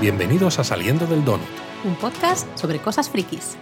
Bienvenidos a Saliendo del Donut. Un podcast sobre cosas frikis.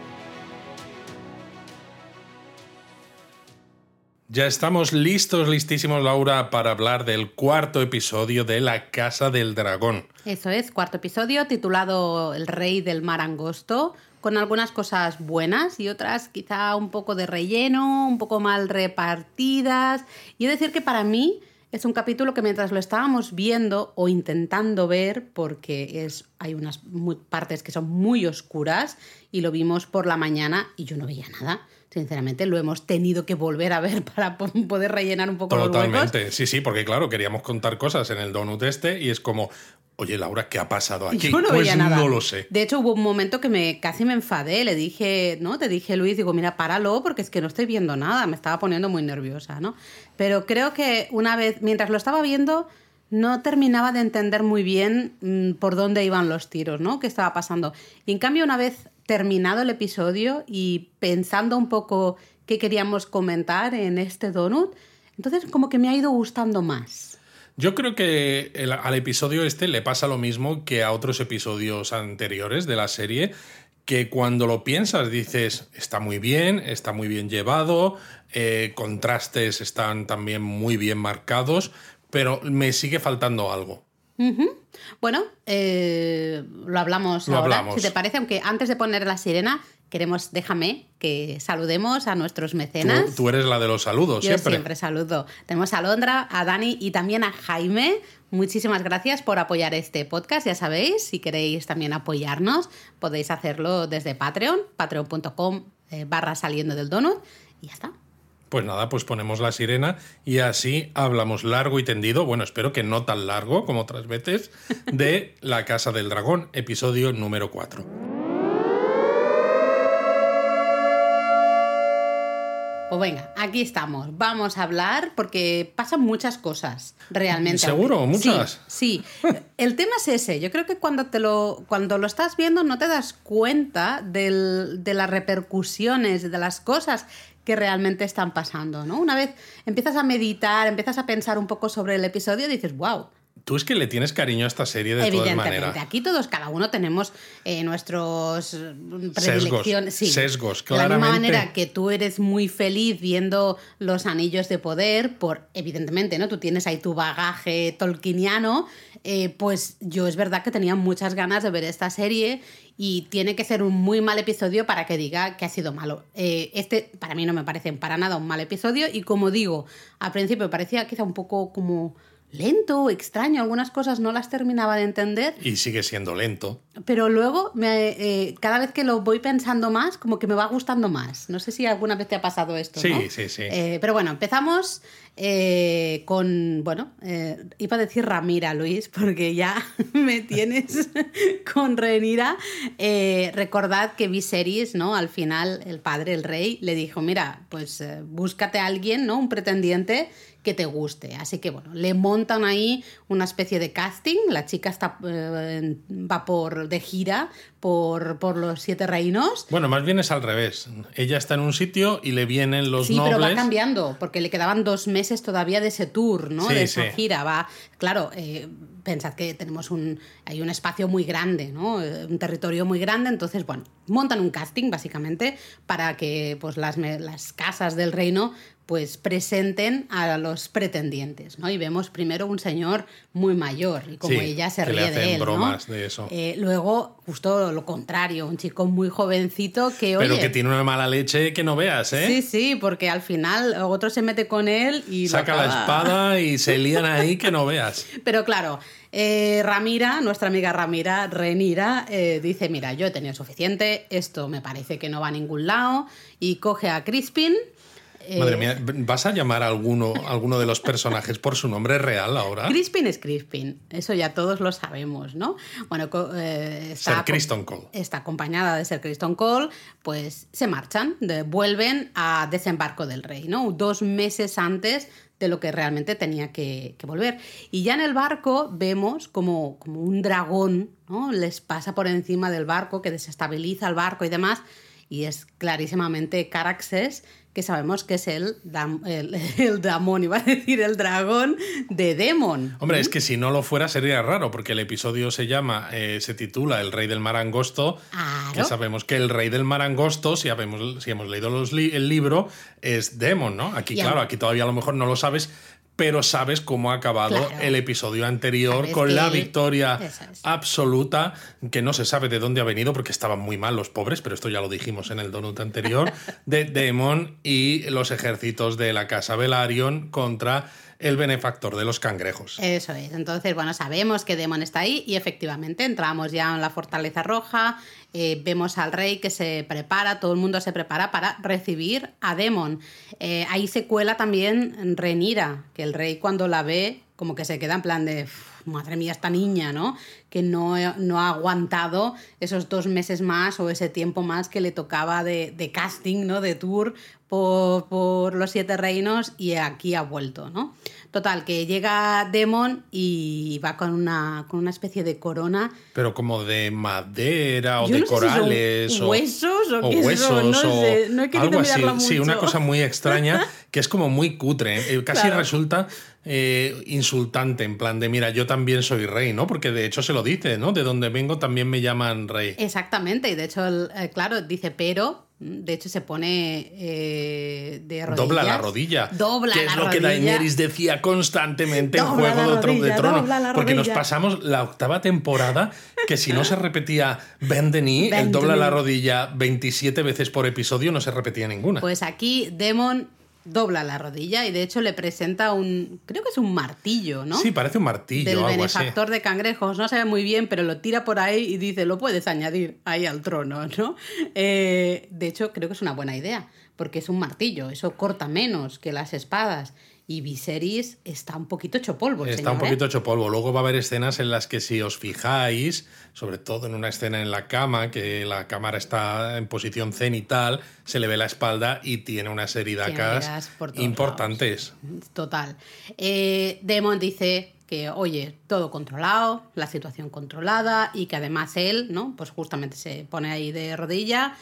Ya estamos listos, listísimos, Laura, para hablar del cuarto episodio de La Casa del Dragón. Eso es, cuarto episodio titulado El Rey del Mar Angosto, con algunas cosas buenas y otras quizá un poco de relleno, un poco mal repartidas. Y he de decir que para mí es un capítulo que mientras lo estábamos viendo o intentando ver, porque es, hay unas partes que son muy oscuras y lo vimos por la mañana y yo no veía nada. Sinceramente, lo hemos tenido que volver a ver para poder rellenar un poco Totalmente. los huecos. Sí, sí, porque claro, queríamos contar cosas en el donut este y es como, oye Laura, ¿qué ha pasado aquí? Yo no pues veía nada. no lo sé. De hecho, hubo un momento que me casi me enfadé. Le dije, ¿no? Te dije, Luis, digo, mira, páralo porque es que no estoy viendo nada. Me estaba poniendo muy nerviosa, ¿no? Pero creo que una vez, mientras lo estaba viendo, no terminaba de entender muy bien mm, por dónde iban los tiros, ¿no? ¿Qué estaba pasando? Y en cambio, una vez terminado el episodio y pensando un poco qué queríamos comentar en este donut, entonces como que me ha ido gustando más. Yo creo que al episodio este le pasa lo mismo que a otros episodios anteriores de la serie, que cuando lo piensas dices, está muy bien, está muy bien llevado, eh, contrastes están también muy bien marcados, pero me sigue faltando algo. Bueno, eh, lo hablamos Lo ahora, hablamos. si te parece, aunque antes de poner la sirena, queremos, déjame que saludemos a nuestros mecenas. tú eres la de los saludos, Yo siempre. siempre. saludo. Tenemos a Londra, a Dani y también a Jaime. Muchísimas gracias por apoyar este podcast. Ya sabéis, si queréis también apoyarnos, podéis hacerlo desde Patreon, patreon.com eh, barra saliendo del donut. Y ya está. Pues nada, pues ponemos la sirena y así hablamos largo y tendido, bueno, espero que no tan largo como otras veces, de La Casa del Dragón, episodio número 4. Pues venga, aquí estamos. Vamos a hablar porque pasan muchas cosas realmente. ¿Seguro? ¿Muchas? Sí, sí. El tema es ese. Yo creo que cuando, te lo, cuando lo estás viendo no te das cuenta del- de las repercusiones, de las cosas que realmente están pasando, ¿no? Una vez empiezas a meditar, empiezas a pensar un poco sobre el episodio, dices, wow, Tú es que le tienes cariño a esta serie de todas Evidentemente, maneras. aquí todos, cada uno tenemos eh, nuestros predilecciones. Sí. sesgos, De la misma manera que tú eres muy feliz viendo los anillos de poder, por evidentemente, ¿no? Tú tienes ahí tu bagaje tolkieniano, eh, pues yo es verdad que tenía muchas ganas de ver esta serie y tiene que ser un muy mal episodio para que diga que ha sido malo. Eh, este para mí no me parece para nada un mal episodio y como digo, al principio parecía quizá un poco como lento, extraño, algunas cosas no las terminaba de entender, Y sigue siendo lento. pero luego me, eh, cada vez que lo voy pensando más, como que me va gustando más. No sé si alguna vez te ha pasado esto. Sí, ¿no? sí, sí. Eh, pero bueno, empezamos eh, con, bueno, eh, iba a decir Ramira, Luis, porque ya me tienes con Renira. Recordad que Viserys, ¿no? Al final, el padre, el rey, le dijo, mira, pues búscate a alguien, ¿no? Un pretendiente que te guste. Así que bueno, le montan ahí una especie de casting. La chica está, eh, va por de gira por, por los siete reinos. Bueno, más bien es al revés. Ella está en un sitio y le vienen los Sí, nobles. pero va cambiando, porque le quedaban dos meses todavía de ese tour, ¿no? Sí, de esa sí. gira. Va, claro, eh, pensad que tenemos un, hay un espacio muy grande, ¿no? Eh, Un territorio muy grande, entonces, bueno, montan un casting básicamente para que pues, las, las casas del reino pues presenten a los pretendientes, ¿no? Y vemos primero un señor muy mayor y como Sí, ella se que le ríe hacen de él, ¿no? bromas de eso. Eh, luego, justo lo contrario, un chico muy jovencito que, pero oye, que tiene una mala leche que no veas, ¿eh? Sí, sí, porque al final otro se mete con él y Saca la espada y se lían ahí que no veas. Pero claro, eh, Ramira, nuestra amiga Ramira, Renira, eh, dice, mira, yo he tenido suficiente, esto me parece que no va a ningún lado, y coge a Crispin. Eh, Madre mía, ¿vas a llamar a alguno, a alguno de los personajes por su nombre real ahora? Crispin es Crispin, eso ya todos lo sabemos, ¿no? Bueno, eh, está Cole. Acompañada de Ser Criston Cole, pues se marchan, de- vuelven a Desembarco del Rey, ¿no? Dos meses antes de lo que realmente tenía que, que volver. Y ya en el barco vemos como, como un dragón, ¿no? Les pasa por encima del barco, que desestabiliza el barco y demás, y es clarísimamente Caraxes, que sabemos que es el, dam- el, el damón, iba a decir el dragón de Demon. Hombre, es que si no lo fuera sería raro, porque el episodio se llama, eh, se titula El Rey del Mar Angosto, que sabemos que el Rey del Mar Angosto, si, habemos, si hemos leído los li- el libro, es Demon, ¿no? Aquí, Y claro, aquí todavía a lo mejor no lo sabes, pero sabes cómo ha acabado Claro. el episodio anterior Sabes con la victoria es. absoluta, que no se sabe de dónde ha venido, porque estaban muy mal los pobres, pero esto ya lo dijimos en el donut anterior, de Demon y los ejércitos de la Casa Velaryon contra el benefactor de los cangrejos. Eso es. Entonces, bueno, sabemos que Demon está ahí y efectivamente entramos ya en la Fortaleza Roja, eh, vemos al rey que se prepara, todo el mundo se prepara para recibir a Demon. Eh, ahí se cuela también Renira, que el rey cuando la ve como que se queda en plan de... "Uf, Madre mía, esta niña, ¿no? Que no, no ha aguantado esos dos meses más o ese tiempo más que le tocaba de, de casting, ¿no? De tour por, por los siete reinos y aquí ha vuelto, ¿no? Total, que llega Demon y va con una, con una especie de corona. Pero como de madera o Yo de no sé si son corales o huesos o o qué son, huesos no o sé, no he querido algo así. Sí, una cosa muy extraña que es como muy cutre. eh, Casi Claro. resulta eh, insultante en plan de mira, yo también soy rey, ¿no? Porque de hecho se lo dice, ¿no? De donde vengo también me llaman rey. Exactamente, y de hecho, eh, claro, dice pero, de hecho se pone eh, de rodillas. Dobla la rodilla. Dobla que la es lo que rodilla. Daenerys decía constantemente en Juego de, Tro- de rodilla, Tronos. Porque nos rodilla. pasamos la octava temporada que si no se repetía Bend the knee, el dobla la rodilla 27 veces por episodio, no se repetía ninguna. Pues aquí Demon dobla la rodilla y de hecho le presenta un, creo que es un martillo, ¿no? Sí, parece un martillo del algo así. benefactor de cangrejos, no se ve muy bien, pero lo tira por ahí y dice, lo puedes añadir ahí al trono, ¿no? Eh, de hecho, creo que es una buena idea, porque es un martillo, eso corta menos que las espadas. Y Viserys está un poquito hecho polvo. Está señor, un poquito ¿eh? hecho polvo. Luego va a haber escenas en las que si os fijáis, sobre todo en una escena en la cama, que la cámara está en posición cenital, se le ve la espalda y tiene unas heridacas importantes. Total. Eh, Demon dice que, oye, todo controlado, la situación controlada y que además él, ¿no? Pues justamente se pone ahí de rodilla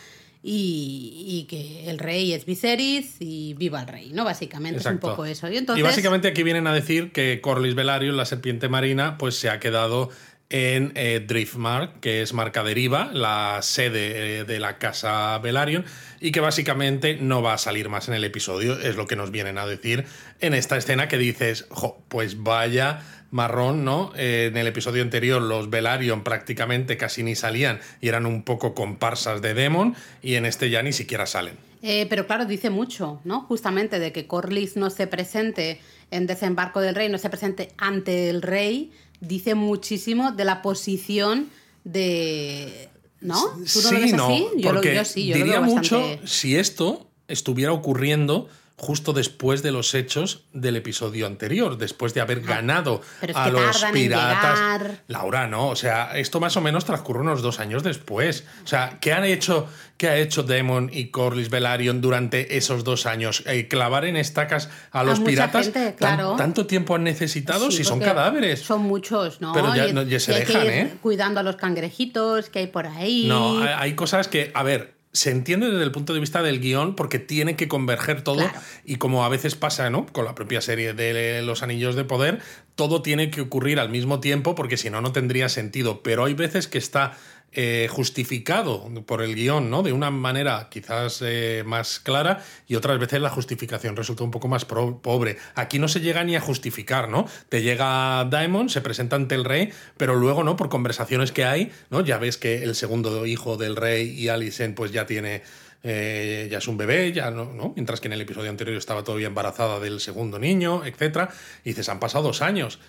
y, y que el rey es Viserys y viva el rey, ¿no? Básicamente es un poco eso. Y, entonces, básicamente aquí vienen a decir que Corlys Velaryon, la serpiente marina, pues se ha quedado en eh, Driftmark, que es Marca Deriva, la sede eh, de la casa Velaryon, y que básicamente no va a salir más en el episodio, es lo que nos vienen a decir en esta escena que dices, jo, pues vaya marrón, ¿no? Eh, en el episodio anterior los Velaryon prácticamente casi ni salían y eran un poco comparsas de Demon, y en este ya ni siquiera salen. Eh, pero claro, dice mucho, ¿no? Justamente de que Corlys no se presente en Desembarco del Rey, no se presente ante el rey, dice muchísimo de la posición de... ¿No? ¿Tú no lo ves así? Yo, lo- yo sí, yo lo diría veo mucho bastante... si esto estuviera ocurriendo justo después de los hechos del episodio anterior, después de haber ganado Ah, pero es a los piratas. Laura, no, o sea, esto más o menos transcurre unos dos años después. O sea, ¿qué han hecho, qué ha hecho Demon y Corlys Velaryon durante esos dos años? Eh, clavar en estacas a los piratas. gente, ¿Tan- claro. ¿Tanto tiempo han necesitado Sí, si son cadáveres? Son muchos, ¿no? Pero ya- Y- no, ya se que dejan, ir ¿eh? Cuidando a los cangrejitos que hay por ahí. No, hay- hay cosas que, a ver, se entiende desde el punto de vista del guion porque tiene que converger todo Claro. y como a veces pasa, ¿no? Con la propia serie de Los Anillos de Poder, todo tiene que ocurrir al mismo tiempo porque si no, no tendría sentido. Pero hay veces que está eh, justificado por el guion, ¿no? De una manera quizás eh, más clara y otras veces la justificación resulta un poco más pobre. Aquí no se llega ni a justificar, ¿no? Te llega Daemon, se presenta ante el rey, pero luego, ¿no? Por conversaciones que hay, ¿no? Ya ves que el segundo hijo del rey y Alicent pues ya tiene... eh, ya es un bebé, ya no, no, mientras que en el episodio anterior estaba todavía embarazada del segundo niño, etcétera. Y dices, han pasado dos años.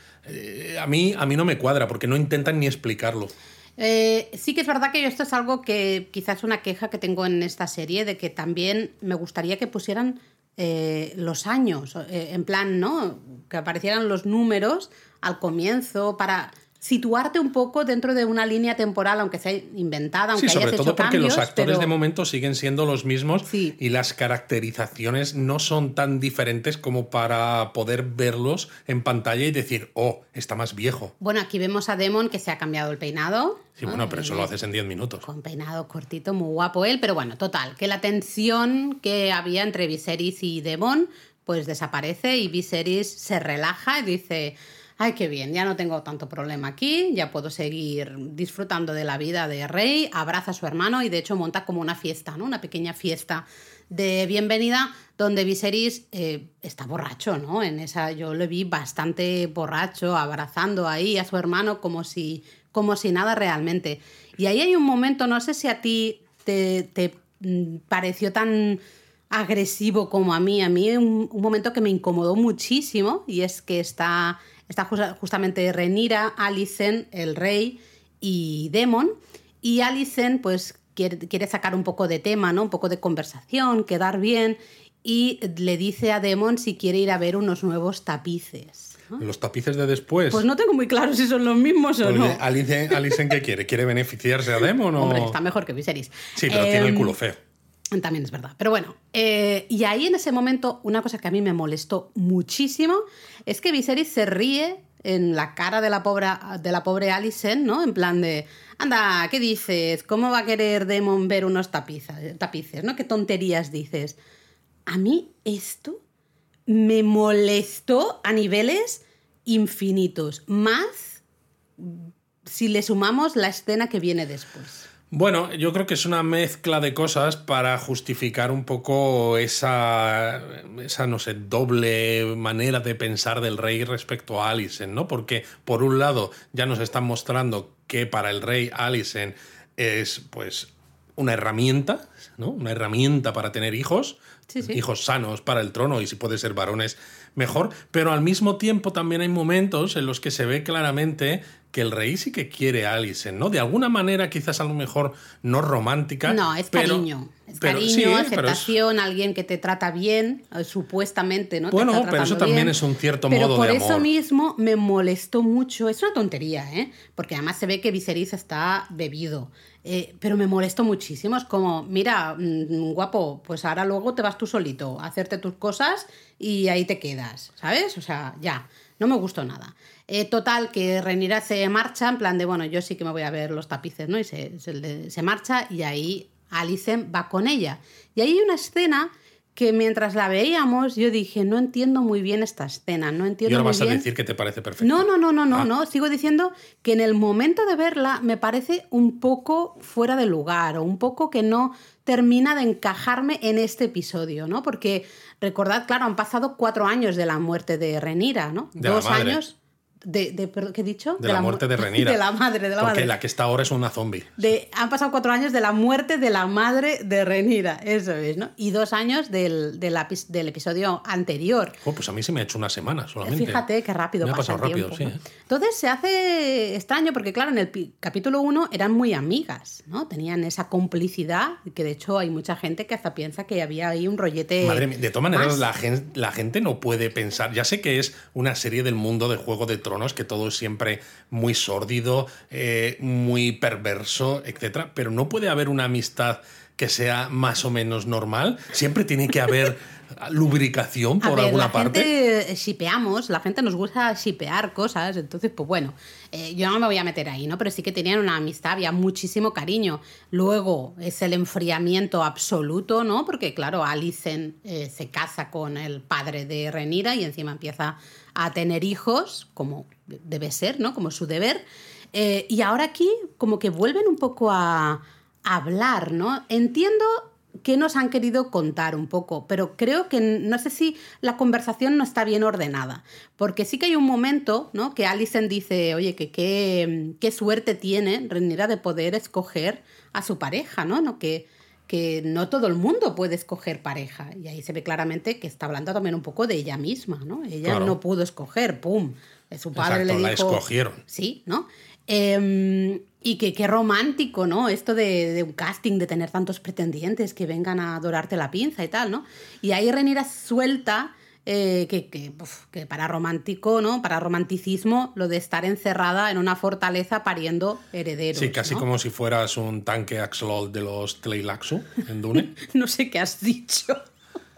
A, mí, a mí no me cuadra porque no intentan ni explicarlo. Eh, sí que es verdad que esto es algo que quizás es una queja que tengo en esta serie, de que también me gustaría que pusieran eh, los años, eh, en plan, ¿no? Que aparecieran los números al comienzo para situarte un poco dentro de una línea temporal, aunque sea inventada, aunque sí, sobre hayas todo hecho porque cambios, los actores pero- de momento siguen siendo los mismos Sí. y las caracterizaciones no son tan diferentes como para poder verlos en pantalla y decir, oh, está más viejo. Bueno, aquí vemos a Demon que se ha cambiado el peinado. Sí, ¿no? bueno, pero eso lo haces en 10 minutos. Con peinado cortito, muy guapo él, pero bueno, total, que la tensión que había entre Viserys y Demon pues desaparece y Viserys se relaja y dice, ay, qué bien, ya no tengo tanto problema aquí, ya puedo seguir disfrutando de la vida de rey, abraza a su hermano y de hecho monta como una fiesta, ¿no? Una pequeña fiesta de bienvenida donde Viserys eh, está borracho, ¿no? En esa yo lo vi bastante borracho, abrazando ahí a su hermano como si, como si nada realmente. Y ahí hay un momento, no sé si a ti te, te, mm, pareció tan agresivo como a mí. A mí un, un momento que me incomodó muchísimo y es que está, está justa- justamente Renira, Alicent, el rey y Demon. Y Alicent pues quiere, quiere sacar un poco de tema, ¿no? Un poco de conversación, quedar bien y le dice a Demon si quiere ir a ver unos nuevos tapices. Los tapices de después. Pues no tengo muy claro si son los mismos o Porque no. Alice, Alice, ¿qué quiere? ¿Quiere beneficiarse a Demon o...? Hombre, está mejor que Viserys. Sí, pero tiene el Em, culo feo. También es verdad. Pero bueno, eh, y ahí en ese momento, una cosa que a mí me molestó muchísimo es que Viserys se ríe en la cara de la pobre, de la pobre Alicent, ¿no? En plan de, anda, ¿qué dices? ¿Cómo va a querer Demon ver unos tapiza- tapices, ¿no? ¿Qué tonterías dices? A mí esto me molestó a niveles infinitos. Más si le sumamos la escena que viene después. Bueno, yo creo que es una mezcla de cosas para justificar un poco esa, esa, no sé, doble manera de pensar del rey respecto a Alicent, ¿no? Porque, por un lado, ya nos están mostrando que para el rey Alicent es, pues, una herramienta, ¿no? Una herramienta para tener hijos, Sí, sí. hijos sanos para el trono y si puede ser varones mejor, pero al mismo tiempo también hay momentos en los que se ve claramente que el rey sí que quiere a Alicent, ¿no? De alguna manera quizás a lo mejor no romántica. No, es pero- cariño. Es pero- cariño, sí, pero es- aceptación, alguien que te trata bien, eh, supuestamente, ¿no? Te Bueno, está pero eso también bien. es un cierto Pero modo por de eso amor. mismo me molestó mucho. Es una tontería, ¿eh? Porque además se ve que Viserys está bebido. Eh, pero me molestó muchísimo. Es como, mira, mm, guapo, pues ahora luego te vas tú solito a hacerte tus cosas y ahí te quedas, ¿sabes? O sea, ya, no me gustó nada. Eh, total, que Renira se marcha en plan de, bueno, yo sí que me voy a ver los tapices, ¿no? Y se, se se marcha y ahí Alicent va con ella. Y ahí hay una escena que mientras la veíamos yo dije, no entiendo muy bien esta escena, no Y entiendo ahora muy vas bien. a decir que te parece perfecto. No, no, no, no, no, Ah. no. Sigo diciendo que en el momento de verla me parece un poco fuera de lugar o un poco que no termina de encajarme en este episodio, ¿no? Porque recordad, claro, han pasado cuatro años de la muerte de Renira, ¿no? De Dos años de, de- perdón, ¿qué he dicho? De, la, mu- muerte de Renira. De la madre, de la Porque madre. la que está ahora es una zombie. De- han pasado cuatro años de la muerte de la madre de Renira, eso es, ¿no? Y dos años del, del, del episodio anterior. Oh, pues a mí se me ha hecho una semana solamente. Fíjate qué rápido Me ha pasa pasado el rápido, sí. ¿eh? Entonces se hace extraño porque, claro, en el capítulo 1 eran muy amigas, ¿no? Tenían esa complicidad, que de hecho hay mucha gente que hasta piensa que había ahí un rollete. Madre mía, de todas maneras, la gente, la gente no puede pensar. Ya sé que es una serie del mundo de Juego de Tronos, que todo es siempre muy sórdido, eh, muy perverso, etcétera, pero no puede haber una amistad que sea más o menos normal. Siempre tiene que haber lubricación A por ver, alguna la parte. gente shipeamos, la gente nos gusta shipear cosas, entonces, pues bueno, eh, yo no me voy a meter ahí, ¿no? Pero sí que tenían una amistad, había muchísimo cariño. Luego es el enfriamiento absoluto, ¿no? Porque, claro, Alicent eh, se casa con el padre de Renira y encima empieza a tener hijos, como debe ser, ¿no? Como su deber. Eh, y ahora aquí, como que vuelven un poco a hablar, ¿no? Entiendo qué nos han querido contar un poco, pero creo que no sé si la conversación no está bien ordenada, porque sí que hay un momento, ¿no? Que Alicent dice, oye, que qué, qué suerte tiene Renira de poder escoger a su pareja, ¿no? ¿No? Que, que no todo el mundo puede escoger pareja. Y ahí se ve claramente que está hablando también un poco de ella misma, ¿no? Ella Claro. no pudo escoger, ¡pum! Su padre Exacto, le la dijo... escogieron. Sí, ¿no? Eh, y que qué romántico, ¿no? Esto de, de un casting, de tener tantos pretendientes que vengan a dorarte la pinza y tal, ¿no? Y ahí Renira suelta eh, que, que, que, para romántico, ¿no? Para romanticismo, lo de estar encerrada en una fortaleza pariendo herederos. Sí, casi ¿no? como si fueras un tanque Axolotl de los Tleilaxu en Dune. no sé qué has dicho.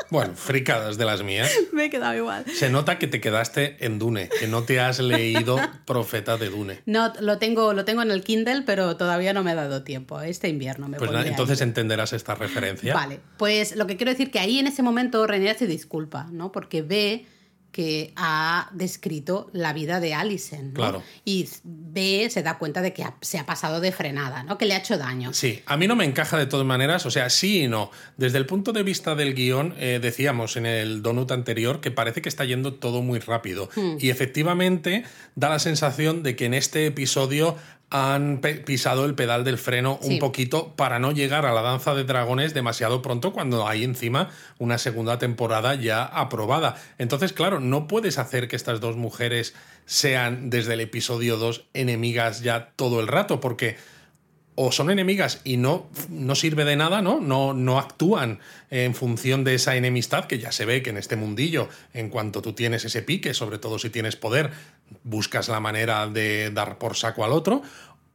Bueno, fricadas de las mías. Me he quedado igual. Se nota que te quedaste en Dune, que no te has leído Profeta de Dune. No, lo tengo, lo tengo en el Kindle, pero todavía no me ha dado tiempo. Este invierno me Pues nada, entonces entenderás esta referencia. Vale, pues lo que quiero decir que ahí en ese momento Rhaenyra se disculpa, ¿no? Porque ve que ha descrito la vida de ¿no? Claro. Y ve, se da cuenta de que se ha pasado de frenada, ¿no? Que le ha hecho daño. Sí, a mí no me encaja de todas maneras, o sea, sí y no. Desde el punto de vista del guion, eh, decíamos en el donut anterior que parece que está yendo todo muy rápido. Hmm. Y efectivamente da la sensación de que en este episodio han pisado el pedal del freno un poquito para no llegar a la danza de dragones demasiado pronto cuando hay encima una segunda temporada ya aprobada. Entonces, claro, no puedes hacer que estas dos mujeres sean desde el episodio 2 enemigas ya todo el rato, porque o son enemigas y no, no sirve de nada, ¿no? ¿no? No actúan en función de esa enemistad, que ya se ve que en este mundillo, en cuanto tú tienes ese pique, sobre todo si tienes poder, buscas la manera de dar por saco al otro,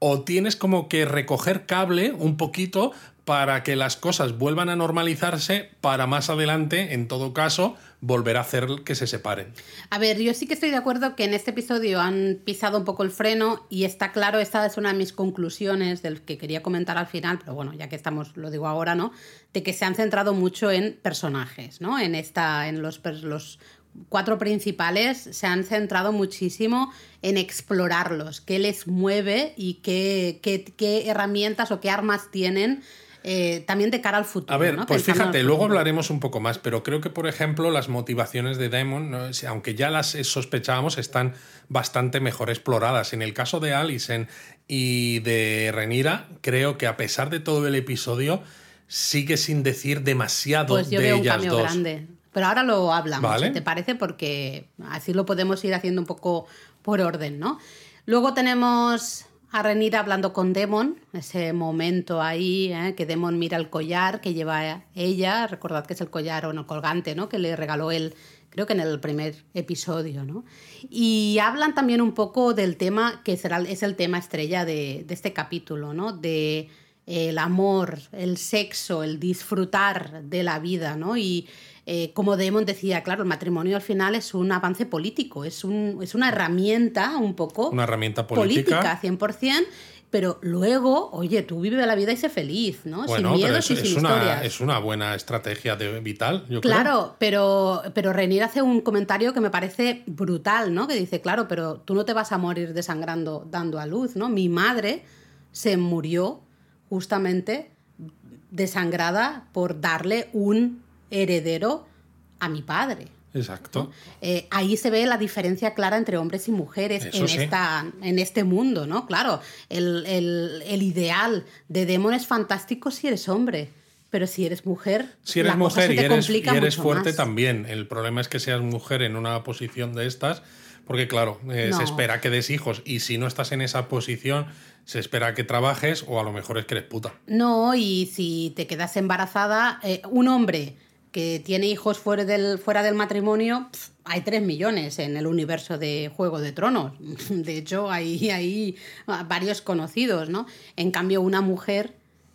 o tienes como que recoger cable un poquito para que las cosas vuelvan a normalizarse para más adelante, en todo caso, volver a hacer que se separen. A ver, yo sí que estoy de acuerdo que en este episodio han pisado un poco el freno y está claro, esta es una de mis conclusiones del que quería comentar al final, pero bueno, ya que estamos, lo digo ahora, ¿no? De que se han centrado mucho en personajes, ¿no? En esta, en los, los cuatro principales se han centrado muchísimo en explorarlos, qué les mueve y qué, qué, qué herramientas o qué armas tienen eh, también de cara al futuro. A ver, ¿no? pues Pensando fíjate, luego hablaremos un poco más, pero creo que, por ejemplo, las motivaciones de Damon, aunque ya las sospechábamos, están bastante mejor exploradas. En el caso de Alicent y de Renira, creo que a pesar de todo el episodio, sigue sin decir demasiado Pues yo de veo un ellas cambio dos. grande. Pero ahora lo hablamos, Vale. si ¿te parece? Porque así lo podemos ir haciendo un poco por orden, ¿no? Luego tenemos a Renira hablando con Demon, ese momento ahí, ¿eh? que Demon mira el collar que lleva ella, recordad que es el collar o no colgante, ¿no? Que le regaló él, creo que en el primer episodio, ¿no? Y hablan también un poco del tema que será, es el tema estrella de, de este capítulo, ¿no? De el amor, el sexo, el disfrutar de la vida, ¿no? Y eh, como Damon decía, claro, el matrimonio al final es un avance político, es, un, es una herramienta un poco Una herramienta política. 100%, pero luego, oye, tú vive la vida y sé feliz, ¿no? Bueno, sin pero miedos es, y es sin una, historias. es una buena estrategia de vital, yo creo. Claro, pero, pero Renier hace un comentario que me parece brutal, ¿no? Que dice, claro, pero tú no te vas a morir desangrando dando a luz, ¿no? Mi madre se murió justamente desangrada por darle un heredero a mi padre. Exacto. Eh, ahí se ve la diferencia clara entre hombres y mujeres Eso en, sí. esta, en este mundo, ¿no? Claro, el, el- el ideal de Demon es fantástico si eres hombre, pero si eres mujer, Si eres la cosa mujer se y te eres, complica y eres mucho fuerte más. también. El problema es que seas mujer en una posición de estas, porque claro, eh, No. se espera que des hijos y si no estás en esa posición, se espera que trabajes o a lo mejor es que eres puta. No, y si te quedas embarazada, eh, un hombre que tiene hijos fuera del, fuera del matrimonio, hay 3 millones en el universo de Juego de Tronos. De hecho, hay, hay varios conocidos, ¿no? En cambio, una mujer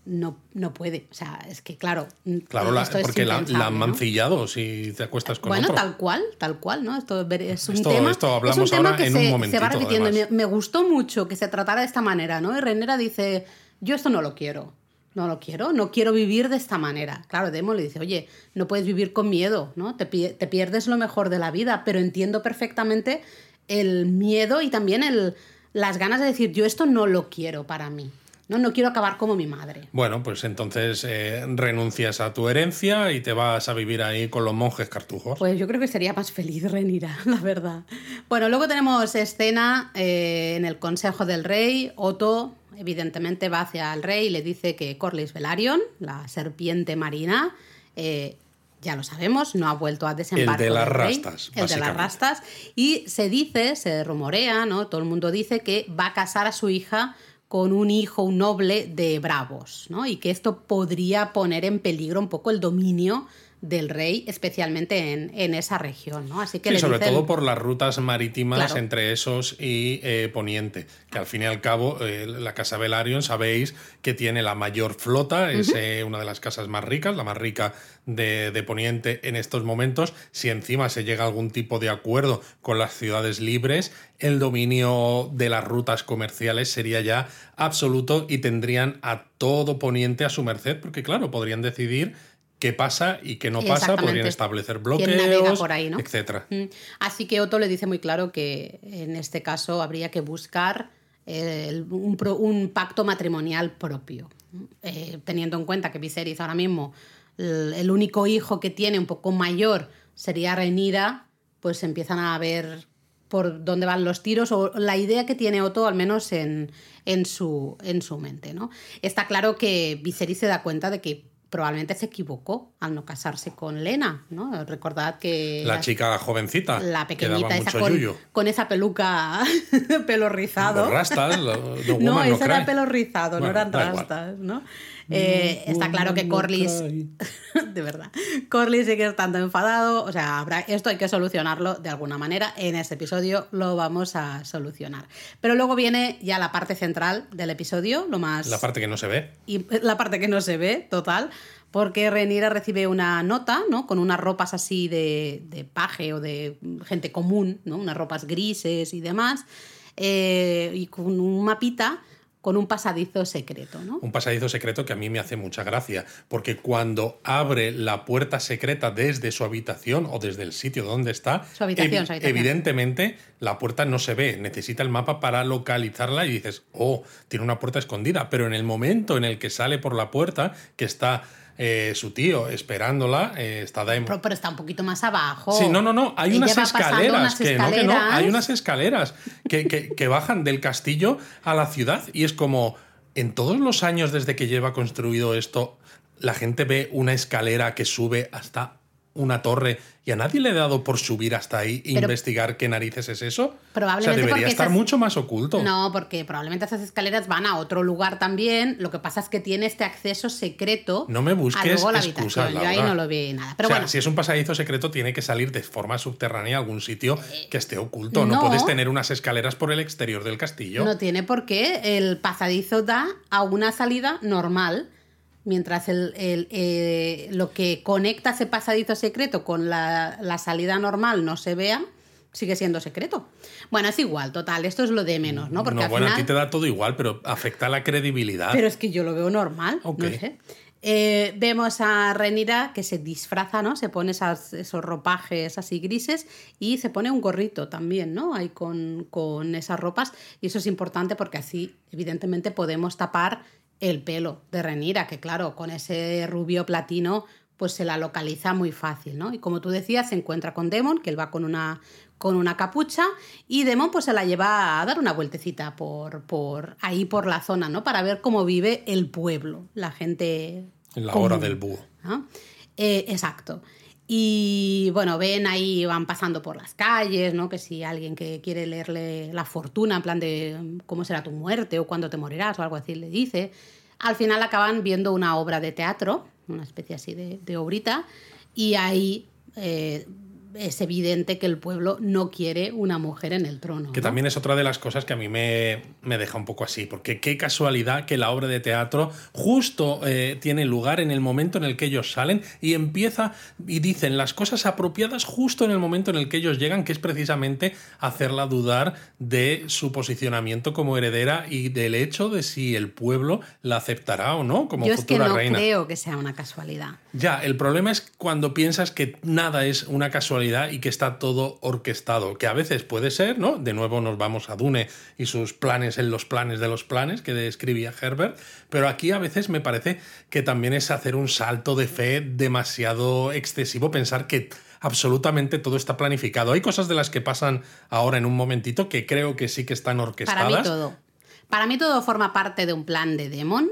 no, no puede. O sea, es que claro. Claro, la- es porque la, han ¿no? mancillado si te acuestas con bueno, otro. tal cual, tal cual, ¿no? Esto es un Esto- tema. esto es hablamos un tema ahora que en se, un se va repitiendo. Me, gustó mucho que se tratara de esta manera, ¿no? Y Renera dice: Yo esto no lo quiero. No lo quiero, no quiero vivir de esta manera. Claro, Demo le dice, oye, no puedes vivir con miedo, ¿no? Te, te pierdes lo mejor de la vida, pero entiendo perfectamente el miedo y también el, las ganas de decir, yo esto no lo quiero para mí, ¿no? No quiero acabar como mi madre. Bueno, pues entonces eh, renuncias a tu herencia y te vas a vivir ahí con los monjes cartujos. Pues yo creo que sería más feliz Renira, la verdad. Bueno, luego tenemos escena eh, en el Consejo del Rey. Otto, evidentemente, va hacia el rey y le dice que Corlys Velaryon, la serpiente marina, eh, ya lo sabemos, no ha vuelto a desembarco. El de las rey. rastas, El de las rastas. Y se dice, se rumorea, ¿no? Todo el mundo dice que va a casar a su hija con un hijo, un noble de Bravos, ¿no? Y que esto podría poner en peligro un poco el dominio del rey, especialmente en, en esa región, ¿no? Así que sí, le sobre dicen- todo por las rutas marítimas Claro. entre esos y eh, Poniente, que al fin y al cabo eh, la Casa Velaryon sabéis que tiene la mayor flota, es eh, una de las casas más ricas, la más rica de, de Poniente en estos momentos. Si encima se llega a algún tipo de acuerdo con las ciudades libres, el dominio de las rutas comerciales sería ya absoluto y tendrían a todo Poniente a su merced, porque claro, podrían decidir qué pasa y qué no pasa, podrían establecer ¿Quién navega bloqueos, por ahí, no? etcétera. Mm. Así que Otto le dice muy claro que en este caso habría que buscar el- un, pro- un pacto matrimonial propio. Eh, teniendo en cuenta que Viserys ahora mismo, el, el único hijo que tiene un poco mayor sería Rhaenyra, pues empiezan a ver por dónde van los tiros o la idea que tiene Otto al menos en, en, su, en su mente. ¿no? Está claro que Viserys se da cuenta de que probablemente se equivocó al no casarse con Lena. ¿no? Recordad que La chica jovencita. la pequeñita esa con, con esa peluca pelo rizado. Los rastas, lo- the No, woman no era cry. pelo rizado, no eran igual. rastas, ¿no? Eh, está claro que Corlys, de verdad, Corlys sigue estando enfadado, o sea, habrá, esto hay que solucionarlo de alguna manera, en este episodio lo vamos a solucionar. Pero luego viene ya la parte central del episodio, lo más... La parte que no se ve. y la parte que no se ve, total, porque Renira recibe una nota, ¿no? Con unas ropas así de, de paje o de gente común, ¿no? Unas ropas grises y demás, eh, y con un mapita con un pasadizo secreto, ¿no? Un pasadizo secreto que a mí me hace mucha gracia, porque cuando abre la puerta secreta desde su habitación o desde el sitio donde está, Su habitación, su habitación. evidentemente la puerta no se ve, necesita el mapa para localizarla y dices, oh, tiene una puerta escondida, pero en el momento en el que sale por la puerta, que está eh, su tío esperándola, eh, está Daemon. Pero, pero está un poquito más abajo. Sí, no, no, no. Hay unas escaleras, unas que no, que no. Hay unas escaleras que, que- que bajan del castillo a la ciudad y es como, en todos los años desde que lleva construido esto, la gente ve una escalera que sube hasta una torre y a nadie le ha dado por subir hasta ahí e Pero- investigar qué narices es eso. Probablemente o sea, debería estar esas- mucho más oculto. No, porque probablemente esas escaleras van a otro lugar también. Lo que pasa es que tiene este acceso secreto. No me busques a la excusas, habitación. Yo ahí no lo vi nada. Pero o sea, bueno, si es un pasadizo secreto, tiene que salir de forma subterránea a algún sitio que esté oculto. No, no. puedes tener unas escaleras por el exterior del castillo. No tiene por qué. El pasadizo da a una salida normal. Mientras el, el, eh, lo que conecta ese pasadizo secreto con la, la salida normal no se vea, sigue siendo secreto. Bueno, es igual, total, esto es lo de menos, ¿no? Porque no, al bueno, a ti te da todo igual, pero afecta la credibilidad. Pero es que yo lo veo normal, Ok. no sé. Eh, vemos a Renira que se disfraza, ¿no? Se pone esas- esos ropajes así grises y se pone un gorrito también, ¿no? Ahí con, con esas ropas. Y eso es importante porque así, evidentemente, podemos tapar el pelo de Renira, que claro, con ese rubio platino, pues se la localiza muy fácil, ¿no? Y como tú decías, se encuentra con Demon, que él va con una, con una capucha, y Demon pues se la lleva a dar una vueltecita por, por ahí por la zona, ¿no? Para ver cómo vive el pueblo, la gente. En la común, hora del búho. ¿no? Eh, exacto. Y bueno, ven ahí, van pasando por las calles, ¿no? Que si alguien que quiere leerle la fortuna, en plan de cómo será tu muerte o cuándo te morirás o algo así, le dice. Al final acaban viendo una obra de teatro, una especie así de, de obrita, y ahí eh, es evidente que el pueblo no quiere una mujer en el trono. Que ¿no? también es otra de las cosas que a mí me, me deja un poco así, porque qué casualidad que la obra de teatro justo eh, tiene lugar en el momento en el que ellos salen y empieza y dicen las cosas apropiadas justo en el momento en el que ellos llegan, que es precisamente hacerla dudar de su posicionamiento como heredera y del hecho de si el pueblo la aceptará o no como Yo es que futura no reina. creo que sea una casualidad. Ya, el problema es cuando piensas que nada es una casualidad y que está todo orquestado, que a veces puede ser, ¿no? De nuevo nos vamos a Dune y sus planes en los planes de los planes que describía Herbert, pero aquí a veces me parece que también es hacer un salto de fe demasiado excesivo, pensar que absolutamente todo está planificado. Hay cosas de las que pasan ahora en un momentito que creo que sí que están orquestadas. Para mí todo. Para mí todo forma parte de un plan de Demon.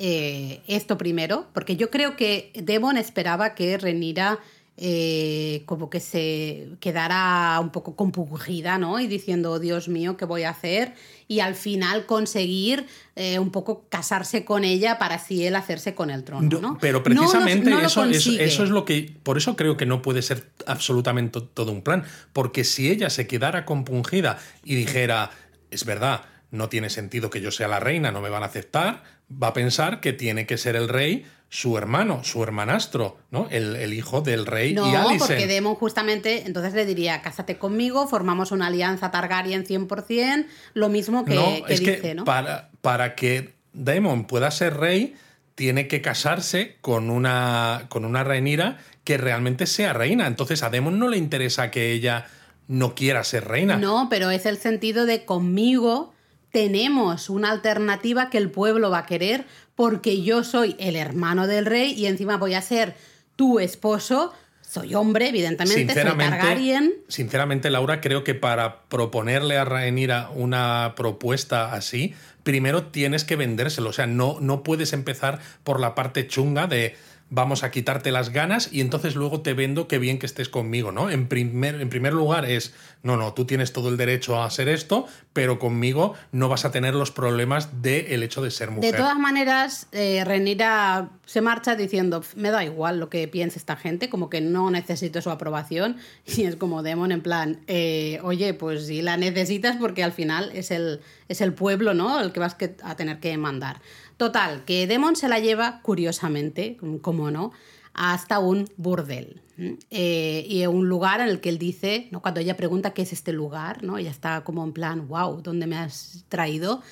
Eh, esto primero, porque yo creo que Demon esperaba que Renira eh, como que se quedara un poco compungida, ¿no? Y diciendo, Dios mío, ¿qué voy a hacer? Y al final conseguir eh, un poco casarse con ella para así él hacerse con el trono, ¿no? pero precisamente eso, eso, es lo que... Por eso creo que no puede ser absolutamente todo un plan. Porque si ella se quedara compungida y dijera, es verdad, no tiene sentido que yo sea la reina, no me van a aceptar, va a pensar que tiene que ser el rey su hermano, su hermanastro, ¿no? El, hijo del rey no, y Alicent. porque Demon justamente, entonces le diría, cásate conmigo, formamos una alianza Targaryen 100%, lo mismo que, no, que es dice, que ¿no? Para, para que Daemon pueda ser rey, tiene que casarse con una, con una reinira que realmente sea reina. Entonces a Daemon no le interesa que ella no quiera ser reina. No, pero es el sentido de conmigo tenemos una alternativa que el pueblo va a querer porque yo soy el hermano del rey y encima voy a ser tu esposo. Soy hombre, evidentemente, soy Targaryen. Sinceramente, Laura, creo que para proponerle a Rhaenyra una propuesta así, primero tienes que vendérselo. O sea, no, no puedes empezar por la parte chunga de vamos a quitarte las ganas y entonces luego te vendo que bien que estés conmigo, ¿no? En primer, en primer lugar es, no, no, tú tienes todo el derecho a hacer esto, pero conmigo no vas a tener los problemas del hecho de ser mujer. De todas maneras, eh, Renira se marcha diciendo, me da igual lo que piense esta gente, como que no necesito su aprobación, y es como Demon en plan, eh, oye, pues si la necesitas porque al final es el, es el pueblo, ¿no? El que vas a tener que mandar. Total, que Demon se la lleva, curiosamente, como no, hasta un burdel. Eh, y un lugar en el que él dice, ¿no? cuando ella pregunta qué es este lugar, ¿no? ella está como en plan, wow, ¿dónde me has traído?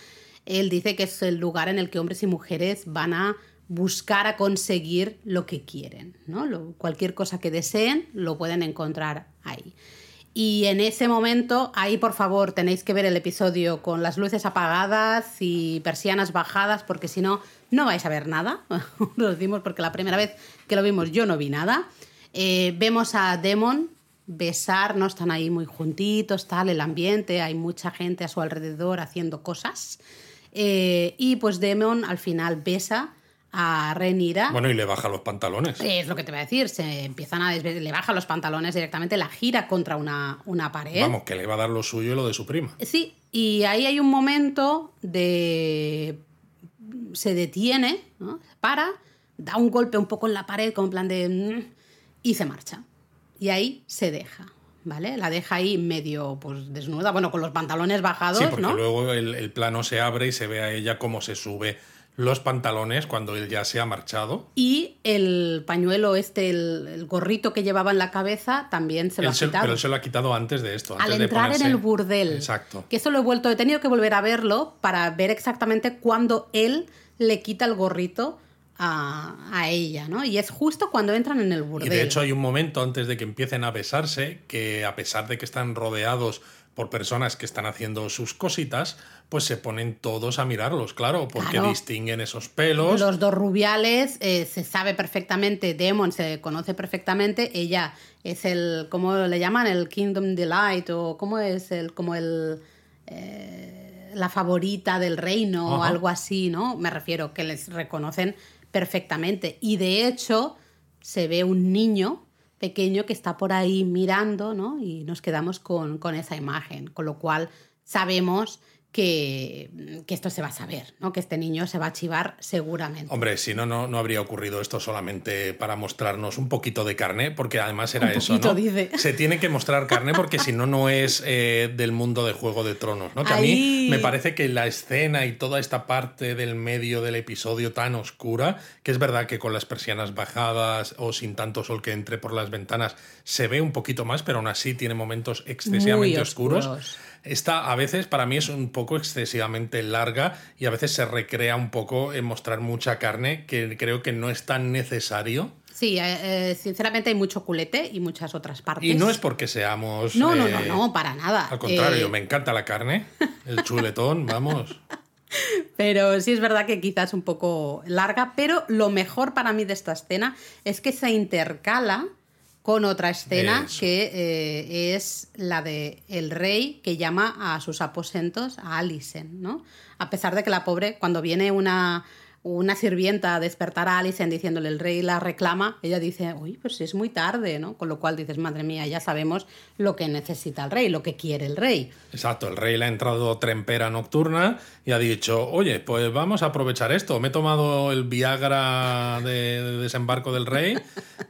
Él dice que es el lugar en el que hombres y mujeres van a buscar a conseguir lo que quieren. ¿no? cualquier cosa que deseen lo pueden encontrar ahí. Y en ese momento, ahí por favor tenéis que ver el episodio con las luces apagadas y persianas bajadas, porque si no, no vais a ver nada. lo decimos porque la primera vez que lo vimos yo no vi nada. Eh, vemos a Demon besar, ¿no? Están ahí muy juntitos, tal, el ambiente, hay mucha gente a su alrededor haciendo cosas. Eh, y pues Demon al final besa a Renira. Bueno, y le baja los pantalones. Es lo que te voy a decir, se empiezan a le baja los pantalones directamente, la gira contra una, una pared. Vamos, que le va a dar lo suyo y lo de su prima. Sí, y ahí hay un momento de... se detiene, ¿no? para, da un golpe un poco en la pared, como en plan de... Mm", y se marcha. Y ahí se deja. ¿Vale? La deja ahí medio pues desnuda, bueno, con los pantalones bajados. Sí, porque luego el, el plano se abre y se ve a ella cómo se sube los pantalones cuando él ya se ha marchado. Y el pañuelo este, el, gorrito que llevaba en la cabeza, también se lo ha quitado. Pero él se lo ha quitado antes de esto. Al entrar en el burdel. Exacto. Que eso lo he vuelto, he tenido que volver a verlo para ver exactamente cuándo él le quita el gorrito a, a, ella, ¿no? Y es justo cuando entran en el burdel. Y de hecho hay un momento antes de que empiecen a besarse que a pesar de que están rodeados por personas que están haciendo sus cositas, pues se ponen todos a mirarlos, claro, porque distinguen esos pelos. Los dos rubiales eh, se sabe perfectamente, Demon se conoce perfectamente, ella es el, ¿cómo le llaman? El Kingdom Delight o cómo es el, como el... Eh, la favorita del reino o algo así, ¿no? Me refiero que les reconocen perfectamente. Y de hecho, se ve un niño pequeño que está por ahí mirando, ¿no? Y nos quedamos con, con esa imagen, con lo cual sabemos que, esto se va a saber, ¿no? que este niño se va a chivar seguramente. Hombre, si no, no, no habría ocurrido esto solamente para mostrarnos un poquito de carne, porque además era eso, ¿no? Dice. Se tiene que mostrar carne porque si no, no es eh, del mundo de Juego de Tronos, ¿no? Que a mí me parece que la escena y toda esta parte del medio del episodio tan oscura, que es verdad que con las persianas bajadas o sin tanto sol que entre por las ventanas se ve un poquito más, pero aún así tiene momentos excesivamente oscuros esta a veces para mí es un poco excesivamente larga y a veces se recrea un poco en mostrar mucha carne que creo que no es tan necesario. Sí, eh, eh, sinceramente hay mucho culete y muchas otras partes. Y no es porque seamos... No, no, no, eh, no, para nada. Al contrario, me encanta la carne, el chuletón, vamos. Pero sí es verdad que quizás un poco larga, pero lo mejor para mí de esta escena es que se intercala con otra escena que eh, es la de el rey que llama a sus aposentos a Alicent, ¿no? A pesar de que la pobre, cuando viene una, una sirvienta despertar a Alicent diciéndole el rey la reclama, ella dice, uy, pues es muy tarde, ¿no? Con lo cual dices, madre mía, ya sabemos lo que necesita el rey, lo que quiere el rey. Exacto, el rey le ha entrado trempera nocturna y ha dicho, oye, pues vamos a aprovechar esto, me he tomado el Viagra de, desembarco del rey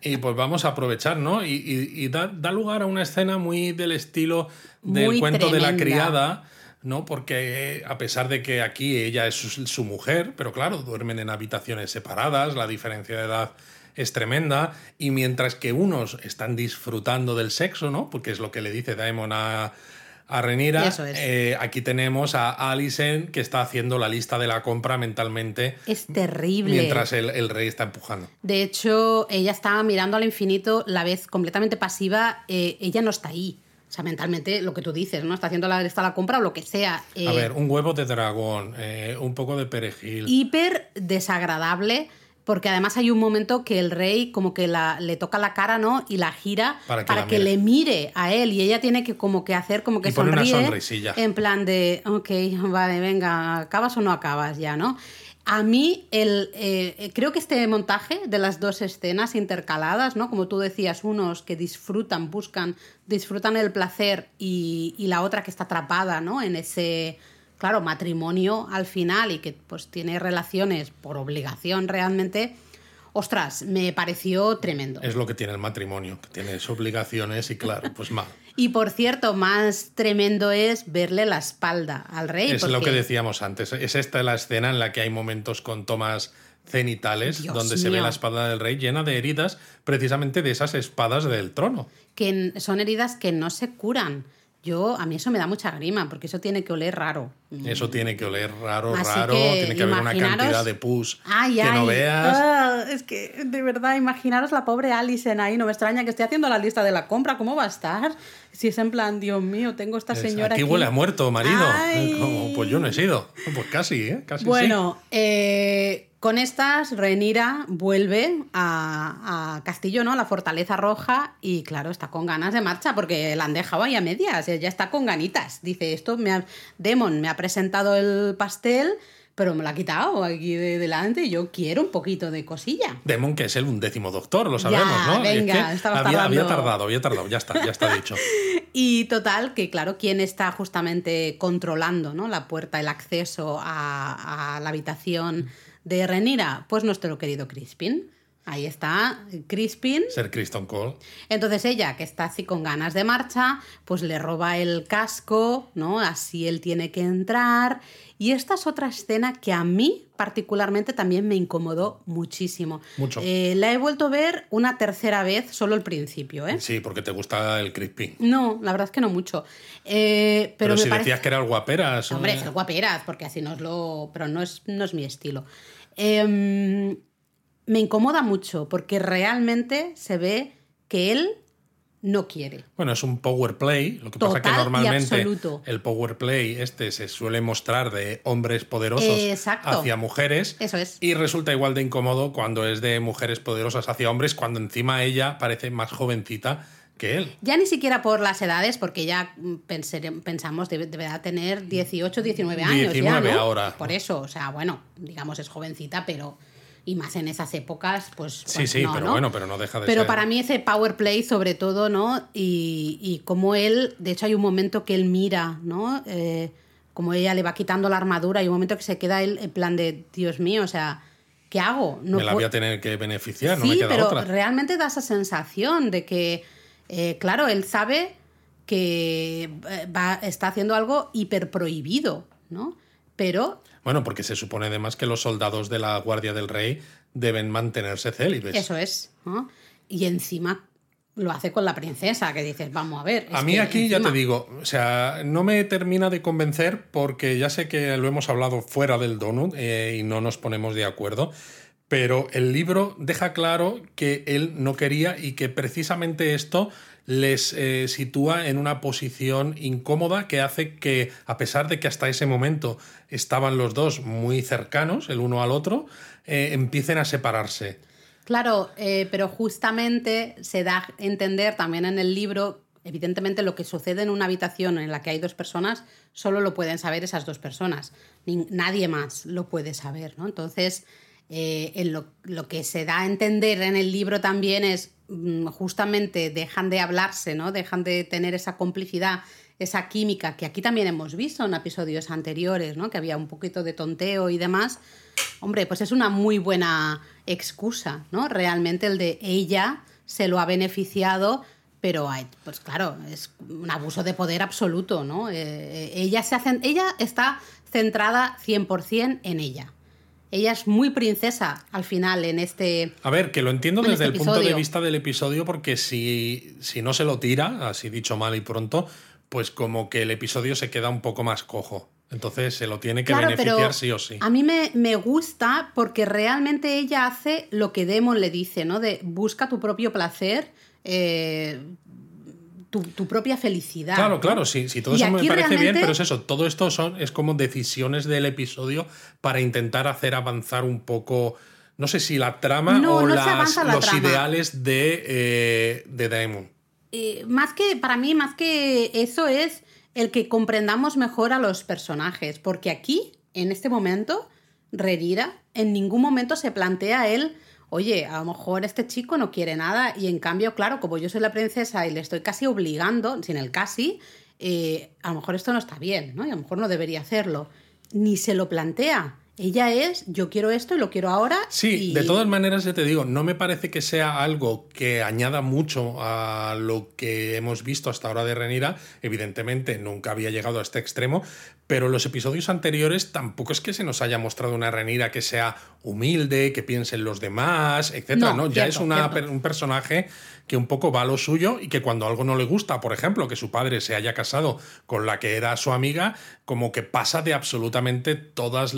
y pues vamos a aprovechar, ¿no? Y, da, lugar a una escena muy del estilo del cuento de la criada ¿no? Porque a pesar de que aquí ella es su, mujer, pero claro, duermen en habitaciones separadas, la diferencia de edad es tremenda, y mientras que unos están disfrutando del sexo, ¿no? Porque es lo que le dice Daemon a, a Renira, eh, aquí tenemos a Alicent que está haciendo la lista de la compra mentalmente. Es terrible. Mientras el, rey está empujando. De hecho, ella estaba mirando al infinito, la vez completamente pasiva, eh, ella no está ahí. O sea, mentalmente lo que tú dices, ¿no? Está haciendo la, está la compra o lo que sea. a eh, ver, un huevo de dragón, eh, un poco de perejil. Hiper desagradable, porque además hay un momento que el rey como que la, le toca la cara, ¿no? Y la gira para que, le mire a él y ella tiene que como que hacer como que sonríe. En plan de, ok, vale, venga, ¿acabas o no acabas ya, no? A mí, el, eh, creo que este montaje de las dos escenas intercaladas, ¿no? Como tú decías, unos que disfrutan, buscan, disfrutan el placer y, la otra que está atrapada, ¿no? En ese, claro, matrimonio al final y que pues tiene relaciones por obligación realmente, ostras, me pareció tremendo. Es lo que tiene el matrimonio, que tienes obligaciones y claro, pues mal. Y por cierto, más tremendo es verle la espalda al rey. Es lo que decíamos antes. Es esta la escena en la que hay momentos con tomas cenitales donde se ve la espada del rey llena de heridas precisamente de esas espadas del trono. Que son heridas que no se curan. Yo, a mí eso me da mucha grima, porque eso tiene que oler raro. Eso tiene que oler raro, raro. tiene que haber una cantidad de pus que no veas. Ah, es que, de verdad, imaginaros la pobre Alison ahí. No me extraña que esté haciendo la lista de la compra. ¿Cómo va a estar? Si es en plan, Dios mío, tengo esta señora. Aquí, aquí. huele a muerto, marido. pues yo no he sido. Pues casi, ¿eh? Casi bueno, eh con estas, Renira vuelve a, Castillo, ¿no? A la Fortaleza Roja, y claro, está con ganas de marcha, porque la han dejado ahí a medias, ya está con ganitas. Dice, esto me ha, Demon me ha presentado el pastel, pero me lo ha quitado aquí de delante y yo quiero un poquito de cosilla. Demon, que es el undécimo doctor, lo sabemos, ¿no? Venga, había, había, tardado, había tardado, ya está, ya está dicho. y total, que claro, ¿quién está justamente controlando ¿no? la puerta, el acceso a, a la habitación? De Renira, pues nuestro querido Crispin. Ahí está, Crispin. Ser Kristen Cole. Entonces ella, que está así con ganas de marcha, pues le roba el casco, ¿no? Así él tiene que entrar. Y esta es otra escena que a mí particularmente también me incomodó muchísimo. Mucho. Eh, la he vuelto a ver una tercera vez, solo el principio, ¿eh? Sí, porque te gusta el Crispin. No, la verdad es que no mucho. Eh, pero, si decías que era el guaperas. Hombre, es el guaperas, porque así no es lo... Pero no es, no es mi estilo. Em, me incomoda mucho porque realmente se ve que él no quiere. Bueno, es un power play. Lo que pasa es que normalmente el power play este se suele mostrar de hombres poderosos hacia mujeres. Eso es. Y resulta igual de incómodo cuando es de mujeres poderosas hacia hombres, cuando encima ella parece más jovencita que él. Ya ni siquiera por las edades, porque ya pensamos debe, deberá tener 18, 19 años. 19 ahora. Por eso, o sea, bueno, digamos es jovencita, pero y más en esas épocas, pues. Sí, sí, pero bueno, pero no deja de pero ser. Pero para mí ese power play, sobre todo, ¿no? Y, y, como él, de hecho, hay un momento que él mira, ¿no? Eh, como ella le va quitando la armadura, hay un momento que se queda él en plan de, Dios mío, o sea, ¿qué hago? No me la voy a tener que beneficiar, no me queda pero realmente da esa sensación de que eh, claro, él sabe que eh, va, está haciendo algo hiper prohibido, ¿no? Pero... Bueno, porque se supone además que los soldados de la Guardia del Rey deben mantenerse célibes. Eso es. Y encima lo hace con la princesa, que dices, vamos a ver. A mí aquí ya te digo, o sea, no me termina de convencer porque ya sé que lo hemos hablado fuera del donut eh, y no nos ponemos de acuerdo, pero el libro deja claro que él no quería y que precisamente esto les eh, sitúa en una posición incómoda que hace que, a pesar de que hasta ese momento estaban los dos muy cercanos el uno al otro, eh, empiecen a separarse. Claro, eh, pero justamente se da a entender también en el libro, evidentemente lo que sucede en una habitación en la que hay dos personas, solo lo pueden saber esas dos personas, nadie más lo puede saber, ¿no? Entonces, en lo, lo, que se da a entender en el libro también es justamente dejan de hablarse, ¿no? Dejan de tener esa complicidad, esa química que aquí también hemos visto en episodios anteriores, ¿no? Que había un poquito de tonteo y demás. Hombre, pues es una muy buena excusa, ¿no? Realmente el de ella se lo ha beneficiado pero pues claro, es un abuso de poder absoluto, ¿no? Eh, ella, se hace, ella está centrada 100% en ella. Ella es muy princesa al final en este. A ver, que lo entiendo desde este el punto de vista del episodio, porque si, si no se lo tira, así dicho mal y pronto, pues como que el episodio se queda un poco más cojo. Entonces se lo tiene que beneficiar sí o sí. A mí me, me, gusta porque realmente ella hace lo que Demon le dice, ¿no? De busca tu propio placer. Eh, tu, propia felicidad. Claro, claro, sí, sí todo eso me parece bien, pero es eso, todo esto son, es como decisiones del episodio para intentar hacer avanzar un poco, no sé si la trama o los ideales de, eh, de Daemon. Eh, más que, para mí, más que eso es el que comprendamos mejor a los personajes, porque aquí, en este momento, Rerira en ningún momento se plantea él oye, a lo mejor este chico no quiere nada y en cambio, claro, como yo soy la princesa y le estoy casi obligando, sin el casi, eh, a lo mejor esto no está bien, ¿no? Y a lo mejor no debería hacerlo. Ni se lo plantea. Ella es, yo quiero esto y lo quiero ahora. Sí, de todas maneras, ya te digo, no me parece que sea algo que añada mucho a lo que hemos visto hasta ahora de Renira. Evidentemente, nunca había llegado a este extremo, pero los episodios anteriores tampoco es que se nos haya mostrado una Renira que sea humilde, que piense en los demás, etc. No, Ya es una, un personaje que un poco va a lo suyo y que cuando algo no le gusta, por ejemplo, que su padre se haya casado con la que era su amiga, como que pasa de absolutamente todos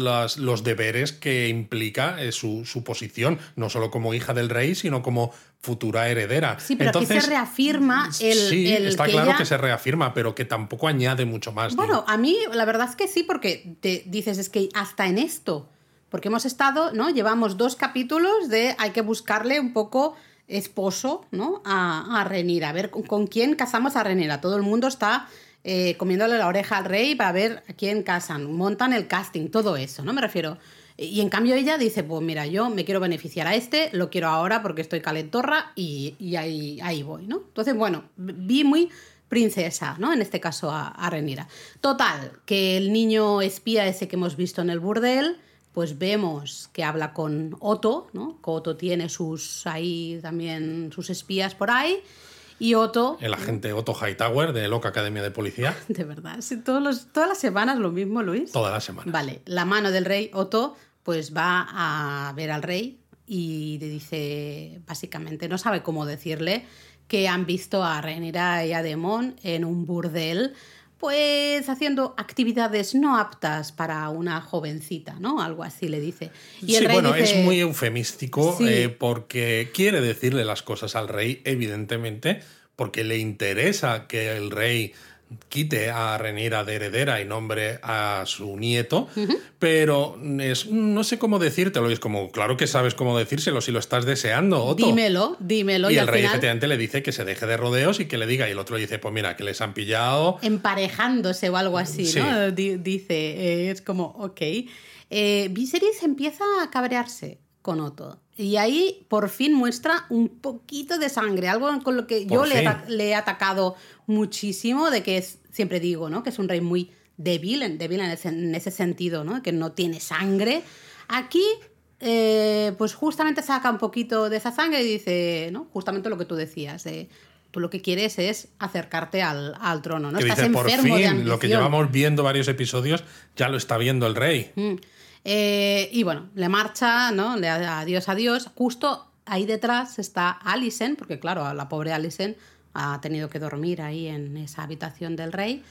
los deberes que implica eh, su, su posición, no solo como hija del rey, sino como futura heredera. Sí, pero Entonces, se reafirma el. Sí, está claro que se reafirma, pero que tampoco añade mucho más. Bueno, a mí la verdad es que sí, porque te dices, es que hasta en esto, porque hemos estado, ¿no? Llevamos dos capítulos de hay que buscarle un poco esposo, ¿no? A, a Renira, a ver con, quién casamos a Renira. Todo el mundo está eh, comiéndole la oreja al rey para ver a quién casan, montan el casting, todo eso, ¿no? Me refiero. Y en cambio ella dice, pues mira, yo me quiero beneficiar a este, lo quiero ahora porque estoy calentorra y, ahí, ahí voy, ¿no? Entonces, bueno, vi muy princesa, ¿no? En este caso a, a Renira. Total, que el niño espía ese que hemos visto en el burdel, pues vemos que habla con Otto, ¿no? Que Otto tiene sus ahí también sus espías por ahí. Y Otto. El agente Otto Hightower de Loca Academia de Policía. De verdad. todos los, todas las semanas lo mismo, Luis. Todas las semanas. Vale. La mano del rey Otto pues va a ver al rey y le dice, básicamente, no sabe cómo decirle que han visto a Renira y a Demon en un burdel, pues haciendo actividades no aptas para una jovencita, ¿no? Algo así le dice. Y sí, bueno, es muy eufemístico eh, porque quiere decirle las cosas al rey, evidentemente, porque le interesa que el rey quite a Renira de heredera y nombre a su nieto, pero es, no sé cómo decírtelo, y es como, claro que sabes cómo decírselo si lo estás deseando, Otto. Dímelo, dímelo. Y, el rey efectivamente le dice que se deje de rodeos y que le diga, y el otro le dice, pues mira, que les han pillado. Emparejándose o algo así, ¿no? dice, eh, es como, ok. Eh, Viserys empieza a cabrearse con Otto. Y ahí por fin muestra un poquito de sangre, algo con lo que yo le, he atacado muchísimo, de que es, siempre digo, ¿no? Que es un rey muy débil, débil en ese, en ese sentido, ¿no? Que no tiene sangre. Aquí, eh, pues justamente saca un poquito de esa sangre y dice, ¿no? Justamente lo que tú decías, tú lo que quieres es acercarte al, trono, ¿no? Estás enfermo por fin, Lo que llevamos viendo varios episodios, ya lo está viendo el rey. Mm. Eh, y bueno, le marcha, ¿no? Le adiós, adiós. Justo ahí detrás está Alison, porque claro, la pobre Alison ha tenido que dormir ahí en esa habitación del rey.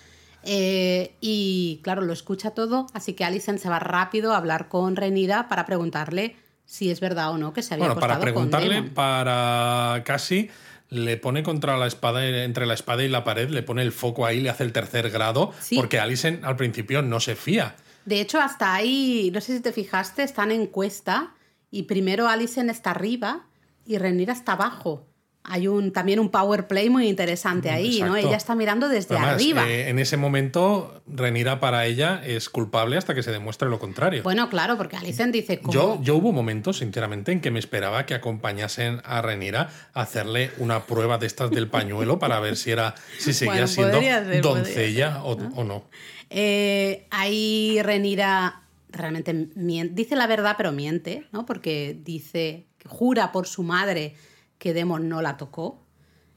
Eh, y claro, lo escucha todo, así que Alison se va rápido a hablar con Renira para preguntarle si es verdad o no que se había Bueno, para preguntarle, para casi le pone contra la espada, entre la espada y la pared, le pone el foco ahí, le hace el tercer grado, porque Alison al principio no se fía. De hecho, hasta ahí, no sé si te fijaste, están en encuesta y primero Alison está arriba y Renira está abajo. hay un, también un power play muy interesante ahí, ¿no? Ella está mirando desde arriba. Eh, en ese momento, Renira para ella es culpable hasta que se demuestre lo contrario. Bueno, claro, porque Alicent dice... Yo, yo hubo momentos, sinceramente, en que me esperaba que acompañasen a Renira a hacerle una prueba de estas del pañuelo para ver si era si seguía siendo doncella o, no. Eh, ahí Renira realmente dice la verdad, pero miente, ¿no? Porque dice, jura por su madre que Demon no la tocó.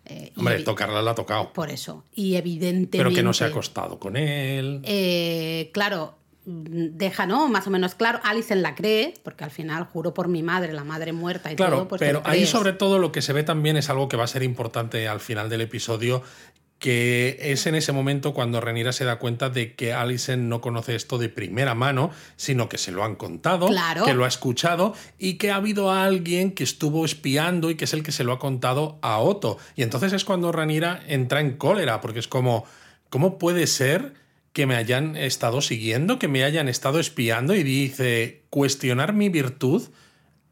Eh, Hombre, tocarla la ha tocado. Por eso. Y evidentemente. Pero que no se ha acostado con él. Eh, claro, deja, ¿no? Más o menos claro. Alison la cree, porque al final juro por mi madre, la madre muerta y todo. Pues pero ahí, sobre todo, lo que se ve también es algo que va a ser importante al final del episodio, que es en ese momento cuando Renira se da cuenta de que Alison no conoce esto de primera mano, sino que se lo han contado, que lo ha escuchado y que ha habido alguien que estuvo espiando y que es el que se lo ha contado a Otto. Y entonces es cuando Renira entra en cólera, porque es como, ¿cómo puede ser que me hayan estado siguiendo, que me hayan estado espiando? Y dice, cuestionar mi virtud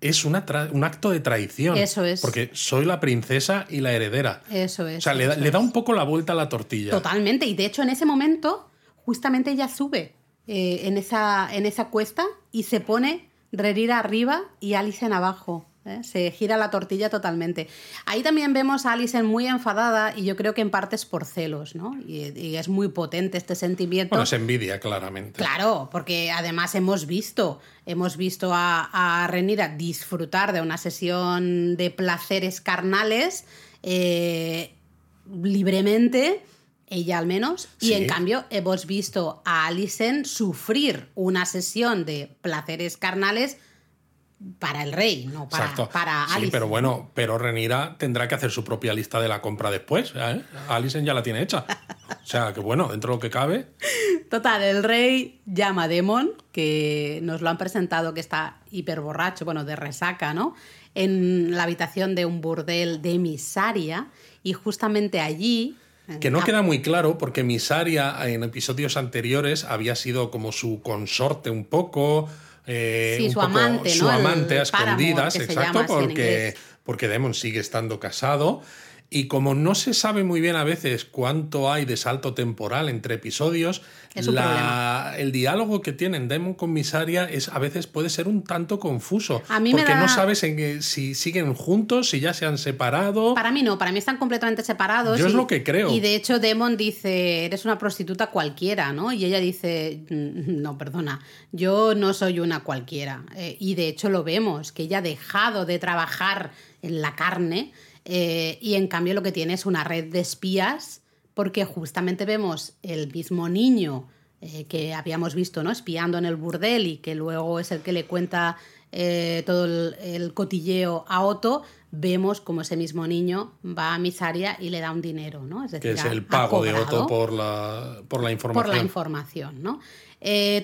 es un acto de traición. Eso es. Porque soy la princesa y la heredera. Eso es. O sea, le, da, un poco la vuelta a la tortilla. Totalmente. Y de hecho, en ese momento, justamente ella sube eh, en, esa, en esa cuesta y se pone Rerira arriba y Alice en abajo. ¿Eh? Se gira la tortilla totalmente. Ahí también vemos a Alison muy enfadada y yo creo que en parte es por celos, ¿no? Y, es muy potente este sentimiento. Bueno, es envidia, claramente. Claro, porque además hemos visto, hemos visto a, a Renira disfrutar de una sesión de placeres carnales eh, libremente ella al menos, y en cambio hemos visto a Alison sufrir una sesión de placeres carnales para el rey, no para, para Sí, pero bueno, pero Renira tendrá que hacer su propia lista de la compra después. ¿eh? Alison ya la tiene hecha. O sea, que bueno, dentro de lo que cabe. Total, el rey llama a Demon, que nos lo han presentado que está hiper borracho, bueno, de resaca, ¿no? En la habitación de un burdel de Misaria, y justamente allí que no queda muy claro porque Misaria en episodios anteriores había sido como su consorte un poco, eh, su amante, su amante a escondidas, exacto, porque, porque Demon sigue estando casado. Y como no se sabe muy bien a veces cuánto hay de salto temporal entre episodios, el diálogo que tienen Demon con Misaria es, a veces puede ser un tanto confuso. porque no sabes en, si siguen juntos, si ya se han separado. Para mí no, para mí están completamente separados. Yo es lo que creo. Y de hecho Demon dice, eres una prostituta cualquiera, ¿no? Y ella dice, mm, no, perdona, yo no soy una cualquiera. Eh, y de hecho lo vemos, que ella ha dejado de trabajar en la carne eh, y en cambio lo que tiene es una red de espías, porque justamente vemos el mismo niño eh, que habíamos visto, ¿no? Espiando en el burdel y que luego es el que le cuenta eh, todo el, cotilleo a Otto, vemos como ese mismo niño va a Misaria y le da un dinero, ¿no? Es decir, que es el pago de Otto por la, por la información. Por la información, ¿no?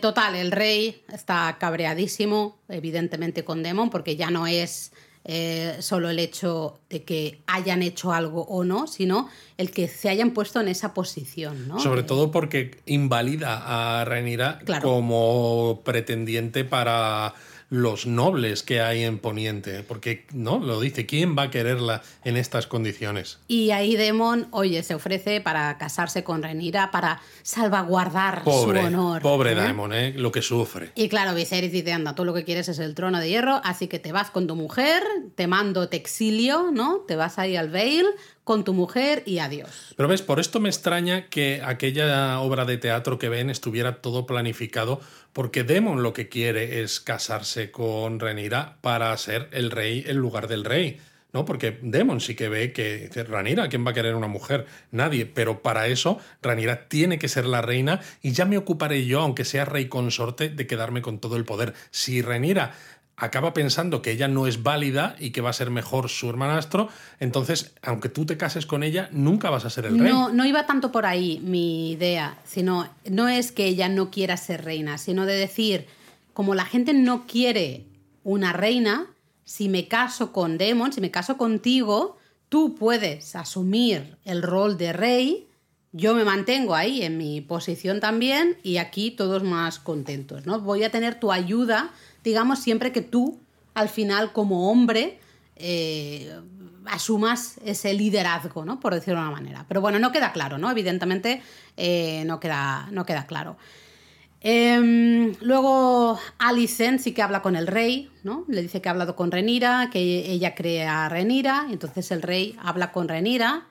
total, el rey está cabreadísimo, evidentemente con Demon, porque ya no es eh, solo el hecho de que hayan hecho algo o no, sino el que se hayan puesto en esa posición. ¿no? Sobre todo porque invalida a Renira como pretendiente para los nobles que hay en Poniente, porque no lo dice, ¿quién va a quererla en estas condiciones? Y ahí Demon, oye, se ofrece para casarse con Renira, para salvaguardar su honor. Pobre ¿eh? Demon, ¿eh? lo que sufre. Y claro, Viserys dice, anda, tú lo que quieres es el trono de hierro, así que te vas con tu mujer, te mando, te exilio, ¿no? Te vas ahí al Vale con tu mujer y adiós. Pero ves, por esto me extraña que aquella obra de teatro que ven estuviera todo planificado, porque Demon lo que quiere es casarse con Renira para ser el rey en lugar del rey. ¿no? Porque Demon sí que ve que Ranira, ¿quién va a querer una mujer? Nadie. Pero para eso, Ranira tiene que ser la reina y ya me ocuparé yo, aunque sea rey consorte, de quedarme con todo el poder. Si Ranira acaba pensando que ella no es válida y que va a ser mejor su hermanastro, entonces, aunque tú te cases con ella, nunca vas a ser el rey. No, no iba tanto por ahí mi idea, sino no es que ella no quiera ser reina, sino de decir, como la gente no quiere una reina, si me caso con Demon, si me caso contigo, tú puedes asumir el rol de rey, yo me mantengo ahí en mi posición también y aquí todos más contentos, ¿no? Voy a tener tu ayuda digamos, siempre que tú, al final, como hombre, eh, asumas ese liderazgo, ¿no? Por decirlo de una manera. Pero bueno, no queda claro, ¿no? Evidentemente eh, no, queda, no queda claro. Em, luego Alicent sí que habla con el rey, ¿no? Le dice que ha hablado con Renira, que ella cree a Renira, entonces el rey habla con Renira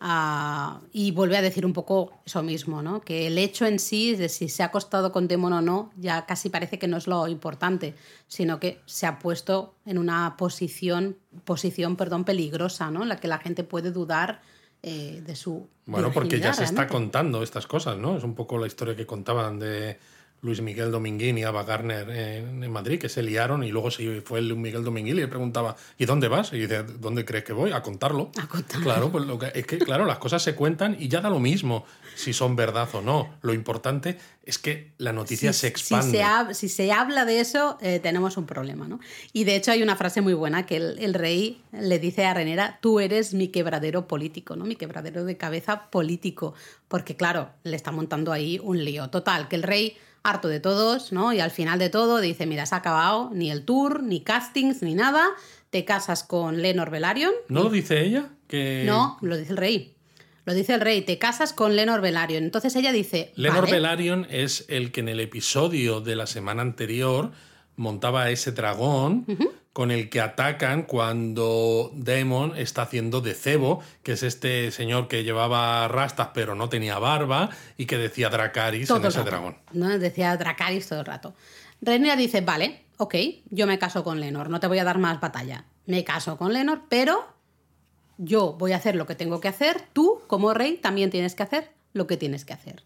ah, y vuelve a decir un poco eso mismo, ¿no? Que el hecho en sí de si se ha acostado con Demon o no, ya casi parece que no es lo importante, sino que se ha puesto en una posición, posición, perdón, peligrosa, ¿no? En la que la gente puede dudar eh, de su. Bueno, porque ya se está realmente. contando estas cosas, ¿no? Es un poco la historia que contaban de Luis Miguel Dominguín y Ava Gardner en, en Madrid, que se liaron y luego se fue el Luis Miguel Dominguín y le preguntaba, ¿y dónde vas? Y dice, ¿dónde crees que voy? A contarlo. A contarlo. Claro, pues lo que, es que, claro, las cosas se cuentan y ya da lo mismo si son verdad o no. Lo importante es que la noticia si, se expande. Si se, hab- si se habla de eso, eh, tenemos un problema, ¿no? Y de hecho hay una frase muy buena que el, el rey le dice a Renera, tú eres mi quebradero político, ¿no? Mi quebradero de cabeza político. Porque claro, le está montando ahí un lío. Total, que el rey, harto de todos, ¿no? Y al final de todo dice, mira, se ha acabado ni el tour, ni castings, ni nada. Te casas con Lenor Velaryon. ¿No lo dice ella? Que No, lo dice el rey. Lo dice el rey, te casas con Lenor Velaryon. Entonces ella dice, Lenor "Vale". Velaryon es el que en el episodio de la semana anterior montaba ese dragón con el que atacan cuando Daemon está haciendo de cebo, que es este señor que llevaba rastas pero no tenía barba y que decía Dracaris todo en ese rato, dragón. ¿no? Decía Dracaris todo el rato. Rhaenyra dice, vale, ok, yo me caso con Lenor, no te voy a dar más batalla. Me caso con Lenor, pero yo voy a hacer lo que tengo que hacer, tú como rey también tienes que hacer lo que tienes que hacer.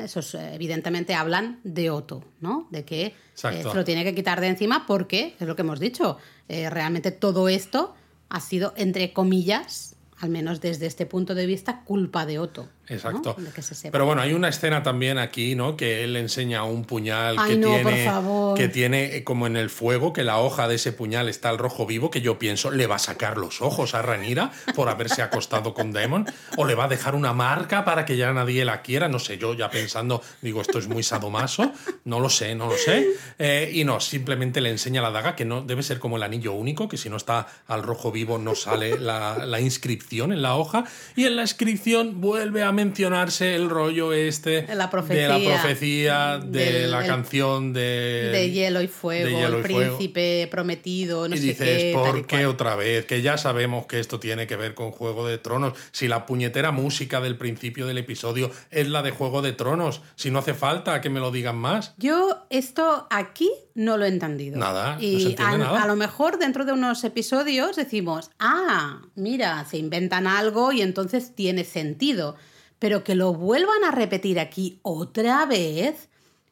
¿Eh? Esos eh, evidentemente hablan de Otto, ¿no? De que eh, se lo tiene que quitar de encima porque, es lo que hemos dicho, eh, realmente todo esto ha sido, entre comillas, al menos desde este punto de vista, culpa de Otto. Exacto. Que se. Pero bueno, hay una escena también aquí, ¿no? Que él le enseña un puñal Ay, que, no, tiene, que tiene eh, como en el fuego, que la hoja de ese puñal está al rojo vivo, que yo pienso, ¿le va a sacar los ojos a Ranira por haberse acostado con Demon? ¿O le va a dejar una marca para que ya nadie la quiera? No sé, yo ya pensando, digo, esto es muy sadomaso, no lo sé, no lo sé. Eh, y no, simplemente le enseña la daga, que no debe ser como el anillo único, que si no está al rojo vivo no sale la, la inscripción en la hoja. Y en la inscripción vuelve a mencionarse el rollo este La de la profecía, de Del- la canción de, de hielo y fuego, hielo el y fuego. príncipe prometido, no y sé dices, qué. tal y ¿por qué otra vez? Que ya sabemos que esto tiene que ver con Juego de Tronos. Si la puñetera música del principio del episodio es la de Juego de Tronos, si no hace falta que me lo digan más. Yo esto aquí no lo he entendido. Nada, no y se entiende a, nada. a lo mejor dentro de unos episodios decimos, ah, mira, se inventan algo y entonces tiene sentido. Pero que lo vuelvan a repetir aquí otra vez,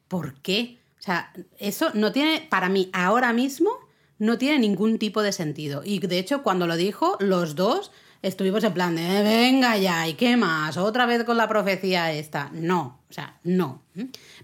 ¿por qué? O sea, eso no tiene, para mí, ahora mismo, no tiene ningún tipo de sentido. Y de hecho, cuando lo dijo, los dos estuvimos en plan de, "Eh, venga ya, ¿y qué más? Otra vez con la profecía esta. No, o sea, no.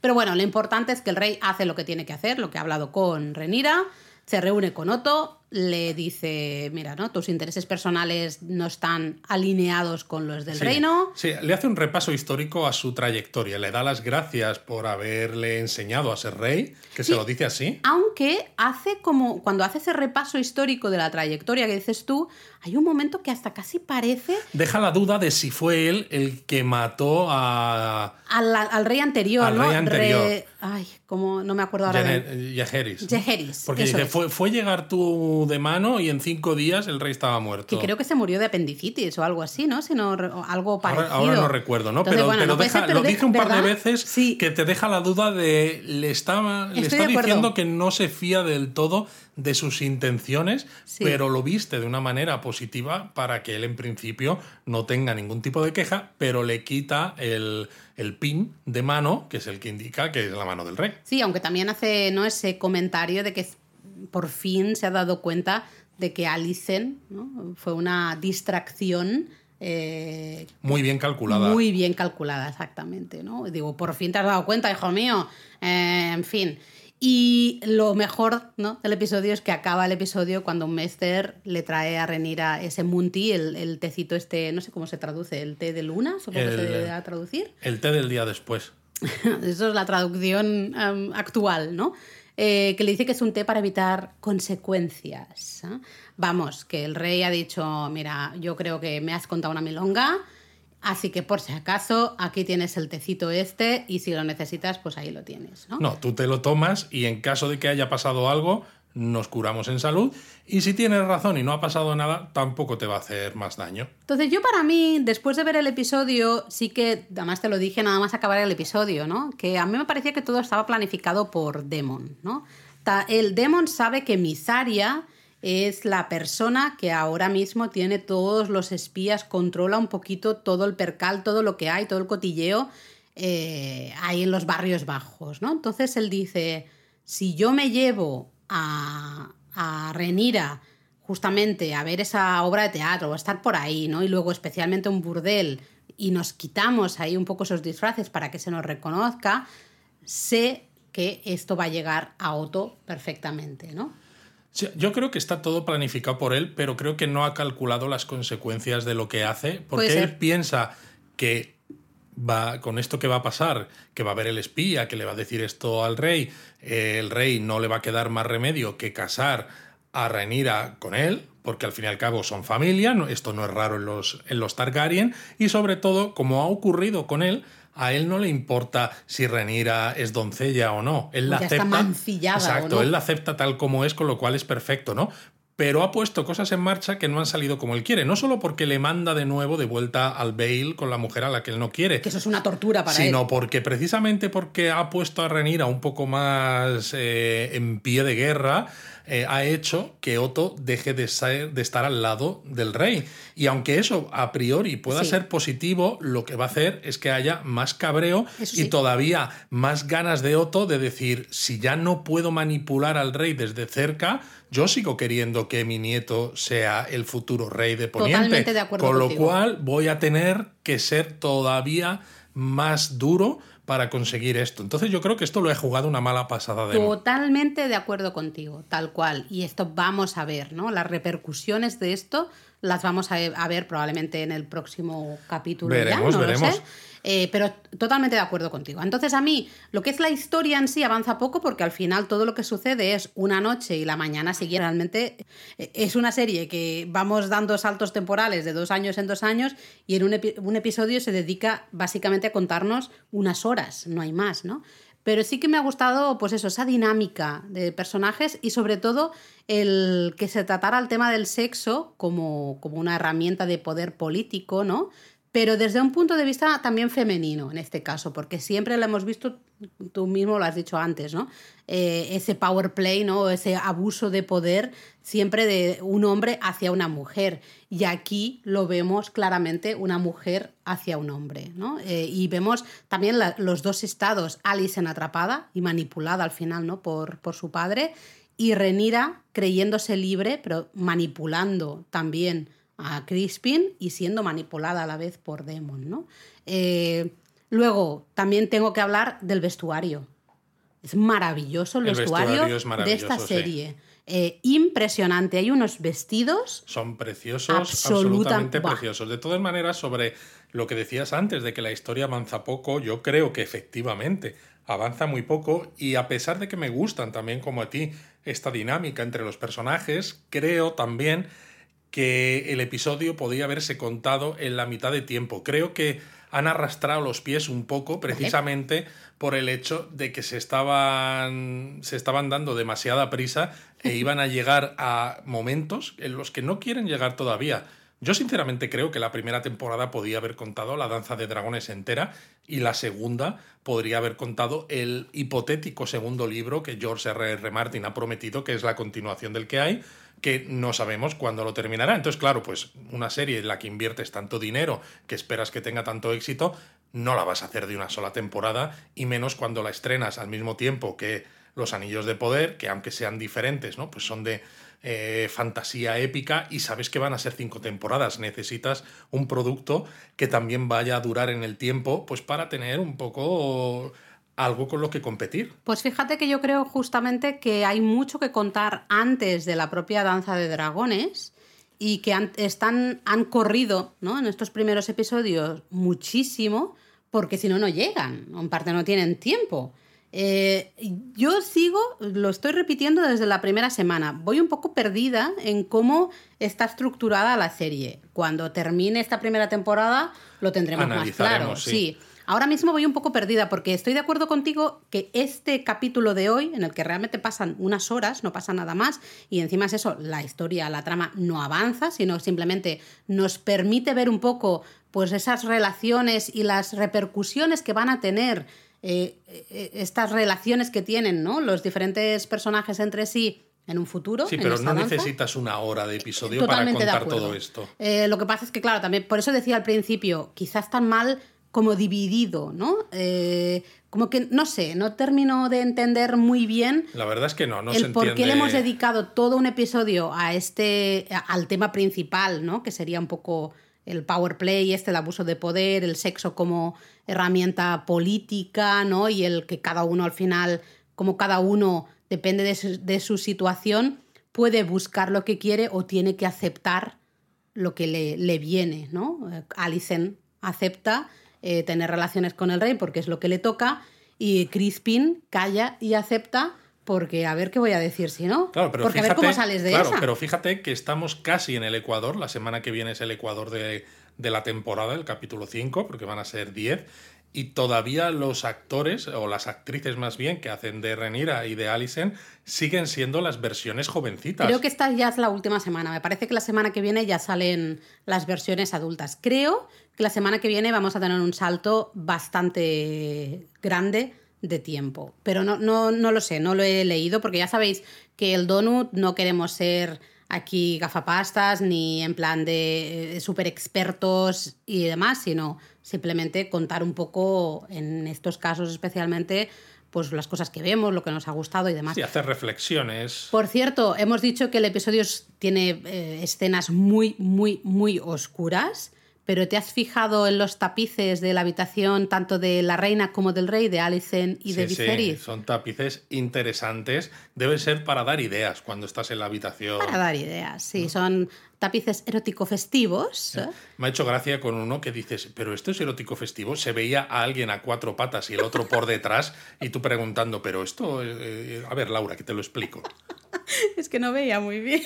Pero bueno, lo importante es que el rey hace lo que tiene que hacer, lo que ha hablado con Renira, se reúne con Otto, le dice, mira, ¿no? Tus intereses personales no están alineados con los del Sí, reino. Sí, le hace un repaso histórico a su trayectoria. Le da las gracias por haberle enseñado a ser rey, que se lo dice así. Aunque hace como, cuando hace ese repaso histórico de la trayectoria que dices tú, hay un momento que hasta casi parece Deja la duda de si fue él el que mató a al, al rey anterior, Al ¿no? rey anterior. Re- ay, como no me acuerdo ahora. Yeheris. Yeheris, Porque dice, fue, fue llegar tú de mano y en cinco días el rey estaba muerto. Que creo que se murió de apendicitis o algo así, ¿no? Sino re- o algo parecido. Ahora, ahora no recuerdo, ¿no? Entonces, pero bueno, pero no puede deja- ser, pero lo dice un par de veces Sí. que te deja la duda de. Le, estaba, le está diciendo que no se fía del todo de sus intenciones, Sí. pero lo viste de una manera positiva para que él en principio no tenga ningún tipo de queja, pero le quita el, el pin de mano, que es el que indica que es la mano del rey. Sí, aunque también hace ¿no? ese comentario de que por fin se ha dado cuenta de que Alicent ¿no? fue una distracción eh, Muy bien calculada. muy bien calculada, exactamente. ¿no? Digo, por fin te has dado cuenta, hijo mío. Eh, en fin. Y lo mejor ¿no? del episodio es que acaba el episodio cuando Mester le trae a Renira ese Munti, el, el tecito este, no sé cómo se traduce, el té de luna, supongo que El- se debe a traducir. El té del día después. Eso es la traducción em, actual, ¿no? Eh, que le dice que es un té para evitar consecuencias. ¿eh? Vamos, que el rey ha dicho, mira, yo creo que me has contado una milonga, así que por si acaso, aquí tienes el tecito este y si lo necesitas, pues ahí lo tienes. ¿no? No, tú te lo tomas y en caso de que haya pasado algo, nos curamos en salud y si tienes razón y no ha pasado nada, tampoco te va a hacer más daño. Entonces yo para mí, después de ver el episodio, sí que, además te lo dije nada más acabar el episodio, ¿no? Que a mí me parecía que todo estaba planificado por Demon, ¿no? El Demon sabe que Misaria es la persona que ahora mismo tiene todos los espías, controla un poquito todo el percal, todo lo que hay, todo el cotilleo eh, ahí en los barrios bajos, ¿no? Entonces él dice, si yo me llevo a, a Renira justamente a ver esa obra de teatro o a estar por ahí, ¿no? Y luego especialmente un burdel y nos quitamos ahí un poco esos disfraces para que se nos reconozca, sé que esto va a llegar a Otto perfectamente, ¿no? yo creo que está todo planificado por él, pero creo que no ha calculado las consecuencias de lo que hace, porque él piensa que va con esto que va a pasar, que va a haber el espía, que le va a decir esto al rey, eh, el rey no le va a quedar más remedio que casar a Rhaenyra con él, porque al fin y al cabo son familia, esto no es raro en los, en los Targaryen, y sobre todo, como ha ocurrido con él, a él no le importa si Rhaenyra es doncella o no. Él la acepta. exacto, él la acepta tal como es, con lo cual es perfecto, ¿no? Pero ha puesto cosas en marcha que no han salido como él quiere. No solo porque le manda de nuevo de vuelta al Bale con la mujer a la que él no quiere. Que eso es una tortura para él. Sino porque precisamente porque ha puesto a Renira un poco más eh, en pie de guerra, eh, ha hecho que Otto deje de, de, estar al lado del rey. Y aunque eso a priori pueda ser positivo, lo que va a hacer es que haya más cabreo y todavía más ganas de Otto de decir, si ya no puedo manipular al rey desde cerca, yo sigo queriendo que mi nieto sea el futuro rey de Poniente. de acuerdo con lo cual voy a tener que ser todavía más duro para conseguir esto. Entonces yo creo que esto lo he jugado una mala pasada de Totalmente de acuerdo contigo, tal cual. Y esto vamos a ver, ¿no? Las repercusiones de esto las vamos a ver probablemente en el próximo capítulo. Veremos, ya, veremos. Eh, pero totalmente de acuerdo contigo. Entonces a mí lo que es la historia en sí avanza poco porque al final todo lo que sucede es una noche y la mañana siguiente. Realmente eh, es una serie que vamos dando saltos temporales de dos años en dos años y en un, un episodio se dedica básicamente a contarnos unas horas, no hay más, ¿no? Pero sí que me ha gustado, pues eso, esa dinámica de personajes y sobre todo el que se tratara el tema del sexo como, como una herramienta de poder político, ¿no? Pero desde un punto de vista también femenino en este caso, porque siempre lo hemos visto, tú mismo lo has dicho antes, ¿no? Eh, ese power play, ¿no? Ese abuso de poder siempre de un hombre hacia una mujer. Y aquí lo vemos claramente una mujer hacia un hombre, ¿no? Eh, y vemos también los dos estados, Alice en atrapada y manipulada al final, ¿no? Por, por su padre, y Renira creyéndose libre, pero manipulando también a Crispin y siendo manipulada a la vez por Demon, ¿no? Eh, luego, también tengo que hablar del vestuario. Es maravilloso el, vestuario, de esta serie. Eh, impresionante. Hay unos vestidos. Son preciosos, absolutamente preciosos. De todas maneras, sobre lo que decías antes de que la historia avanza poco, yo creo que efectivamente avanza muy poco y a pesar de que me gustan también como a ti esta dinámica entre los personajes, creo también que el episodio podía haberse contado en la mitad de tiempo. Creo que han arrastrado los pies un poco precisamente por el hecho de que se estaban, se estaban dando demasiada prisa e iban a llegar a momentos en los que no quieren llegar todavía. Yo sinceramente creo que la primera temporada podía haber contado la danza de dragones entera y la segunda podría haber contado el hipotético segundo libro que George R. R. Martin ha prometido que es la continuación del que hay, que no sabemos cuándo lo terminará. Entonces, claro, pues una serie en la que inviertes tanto dinero, que esperas que tenga tanto éxito, no la vas a hacer de una sola temporada, y menos cuando la estrenas al mismo tiempo que Los Anillos de Poder, que aunque sean diferentes, ¿no? Pues son de eh, fantasía épica y sabes que van a ser cinco temporadas. Necesitas un producto que también vaya a durar en el tiempo, pues para tener un poco algo con lo que competir. Pues fíjate que yo creo justamente que hay mucho que contar antes de la propia danza de dragones y que han, están, han corrido ¿no? en estos primeros episodios muchísimo porque si no, no llegan, en parte no tienen tiempo. Eh, yo sigo, lo estoy repitiendo desde la primera semana. Voy un poco perdida en cómo está estructurada la serie. Cuando termine esta primera temporada lo tendremos más claro. sí. Ahora mismo voy un poco perdida porque estoy de acuerdo contigo que este capítulo de hoy, en el que realmente pasan unas horas, no pasa nada más, y encima es eso, la historia, la trama no avanza, sino simplemente nos permite ver un poco pues esas relaciones y las repercusiones que van a tener eh, eh, estas relaciones que tienen ¿no? los diferentes personajes entre sí en un futuro. Sí, pero no necesitas una hora de episodio para contar todo esto. Eh, lo que pasa es que, claro, también por eso decía al principio, quizás tan mal como dividido, ¿no? Eh, como que, no sé, no termino de entender muy bien. La verdad es que no, no el se por qué le hemos dedicado todo un episodio a este, al tema principal, ¿no? Que sería un poco el power play, este, el abuso de poder, el sexo como herramienta política, ¿no? Y el que cada uno al final, como cada uno depende de su, de su situación, puede buscar lo que quiere o tiene que aceptar lo que le, le viene, ¿no? Alicent acepta eh, tener relaciones con el rey porque es lo que le toca y Crispin calla y acepta porque a ver qué voy a decir si no. Claro, pero porque a ver cómo sales de claro, pero fíjate que estamos casi en el Ecuador. La semana que viene es el Ecuador de, de la temporada, el capítulo 5, porque van a ser 10 y todavía los actores, o las actrices más bien, que hacen de Renira y de Alison, siguen siendo las versiones jovencitas. Creo que esta ya es la última semana. Me parece que la semana que viene ya salen las versiones adultas. Creo que la semana que viene vamos a tener un salto bastante grande de tiempo. Pero no, no, no lo sé, no lo he leído, porque ya sabéis que el Donut no queremos ser aquí gafapastas ni en plan de eh, super expertos y demás, sino simplemente contar un poco en estos casos especialmente pues las cosas que vemos, lo que nos ha gustado y demás. Sí, hacer reflexiones. Por cierto, hemos dicho que el episodio tiene eh, escenas muy, muy, muy oscuras pero ¿te has fijado en los tapices de la habitación tanto de la reina como del rey, de Alicent y de Viserys? Sí, son tapices interesantes. Debe ser para dar ideas cuando estás en la habitación. Para dar ideas, sí. Son tapices erótico-festivos. ¿eh? Me ha hecho gracia con uno que dices, pero esto es erótico festivo. Se veía a alguien a cuatro patas y el otro por detrás y tú preguntando, pero esto... Eh, eh, a ver, Laura, que te lo explico. es que no veía muy bien.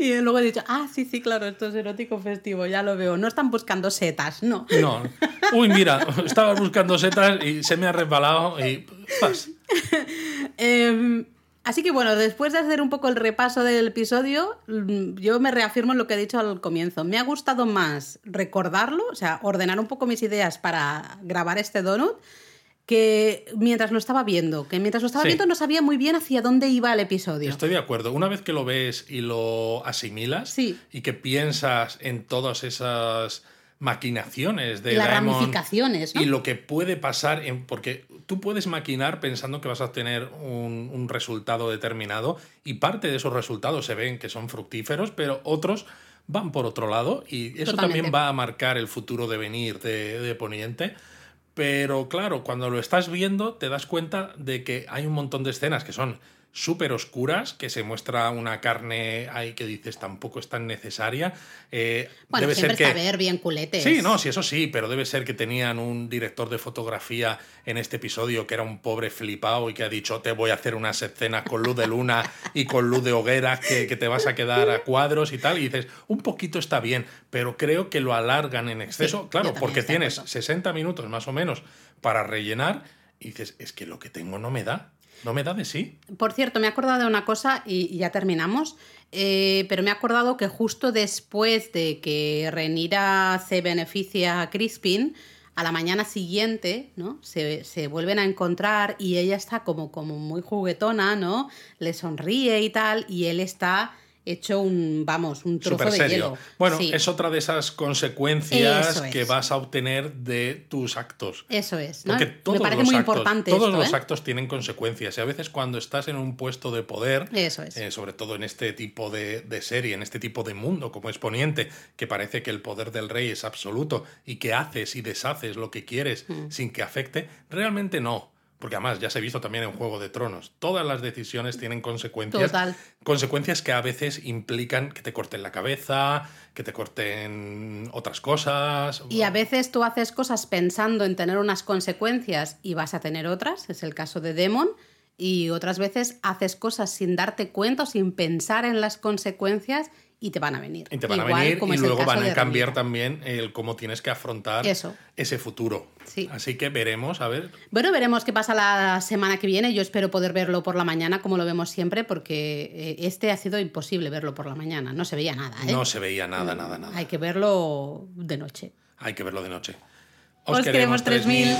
Y luego he dicho, ah, sí, sí, claro, esto es erótico festivo, ya lo veo. No están buscando setas, no. No. Uy, mira, estaba buscando setas y se me ha resbalado y. Em, así que bueno, después de hacer un poco el repaso del episodio, mm, yo me reafirmo en lo que he dicho al comienzo. Me ha gustado más recordarlo, o sea, ordenar un poco mis ideas para grabar este donut que mientras lo estaba viendo, que mientras lo estaba viendo no sabía muy bien hacia dónde iba el episodio. Estoy de acuerdo. Una vez que lo ves y lo asimilas y que piensas en todas esas maquinaciones de las ramificaciones y lo que puede pasar en, porque tú puedes maquinar pensando que vas a obtener un, un, resultado determinado y parte de esos resultados se ven que son fructíferos pero otros van por otro lado y eso también va a marcar el futuro de venir de, de Poniente pero claro, cuando lo estás viendo te das cuenta de que hay un montón de escenas que son súper oscuras, que se muestra una carne ahí que dices tampoco es tan necesaria. Eh, bueno, debe ser que... ver bien culetes. Sí, no, sí, eso sí, pero debe ser que tenían un director de fotografía en este episodio que era un pobre flipado y que ha dicho te voy a hacer unas escenas con luz de luna y con luz de hoguera que, que te vas a quedar a cuadros y tal. Y dices, un poquito está bien, pero creo que lo alargan en exceso. claro, porque tienes 60 minutos más o menos para rellenar y dices, es que lo que tengo no me da. No me da de sí. Por cierto, me he acordado de una cosa y, ya terminamos, eh, pero me he acordado que justo después de que Renira se beneficia a Crispin, a la mañana siguiente, ¿no? Se, se, vuelven a encontrar y ella está como, como muy juguetona, ¿no? Le sonríe y tal, y él está hecho un, vamos, un trozo de hielo. Bueno, es otra de esas consecuencias que vas a obtener de tus actos. Eso es. ¿no? todos Me parece muy importante. Todos los ¿eh? actos tienen consecuencias. Y a veces cuando estás en un puesto de poder, Eso es. Eh, sobre todo en este tipo de, serie, en este tipo de mundo como exponiente, que parece que el poder del rey es absoluto y que haces y deshaces lo que quieres mm. sin que afecte, realmente no porque además ya se ha visto también en Juego de Tronos, todas las decisiones tienen consecuencias. Total. Consecuencias que a veces implican que te corten la cabeza, que te corten otras cosas. Y a veces tú haces cosas pensando en tener unas consecuencias y vas a tener otras, es el caso de Demon, y otras veces haces cosas sin darte cuenta o sin pensar en las consecuencias y te van a venir. Y te van a Igual venir como y luego van a cambiar también el cómo tienes que afrontar Eso. ese futuro. Sí. Así que veremos, a ver. Bueno, veremos qué pasa la semana que viene. Yo espero poder verlo por la mañana, como lo vemos siempre, porque eh, este ha sido imposible verlo por la mañana. No se veía nada. ¿eh? No se veía nada, nada, nada. Hay que verlo de noche. Hay que verlo de noche. Os, queremos 3000.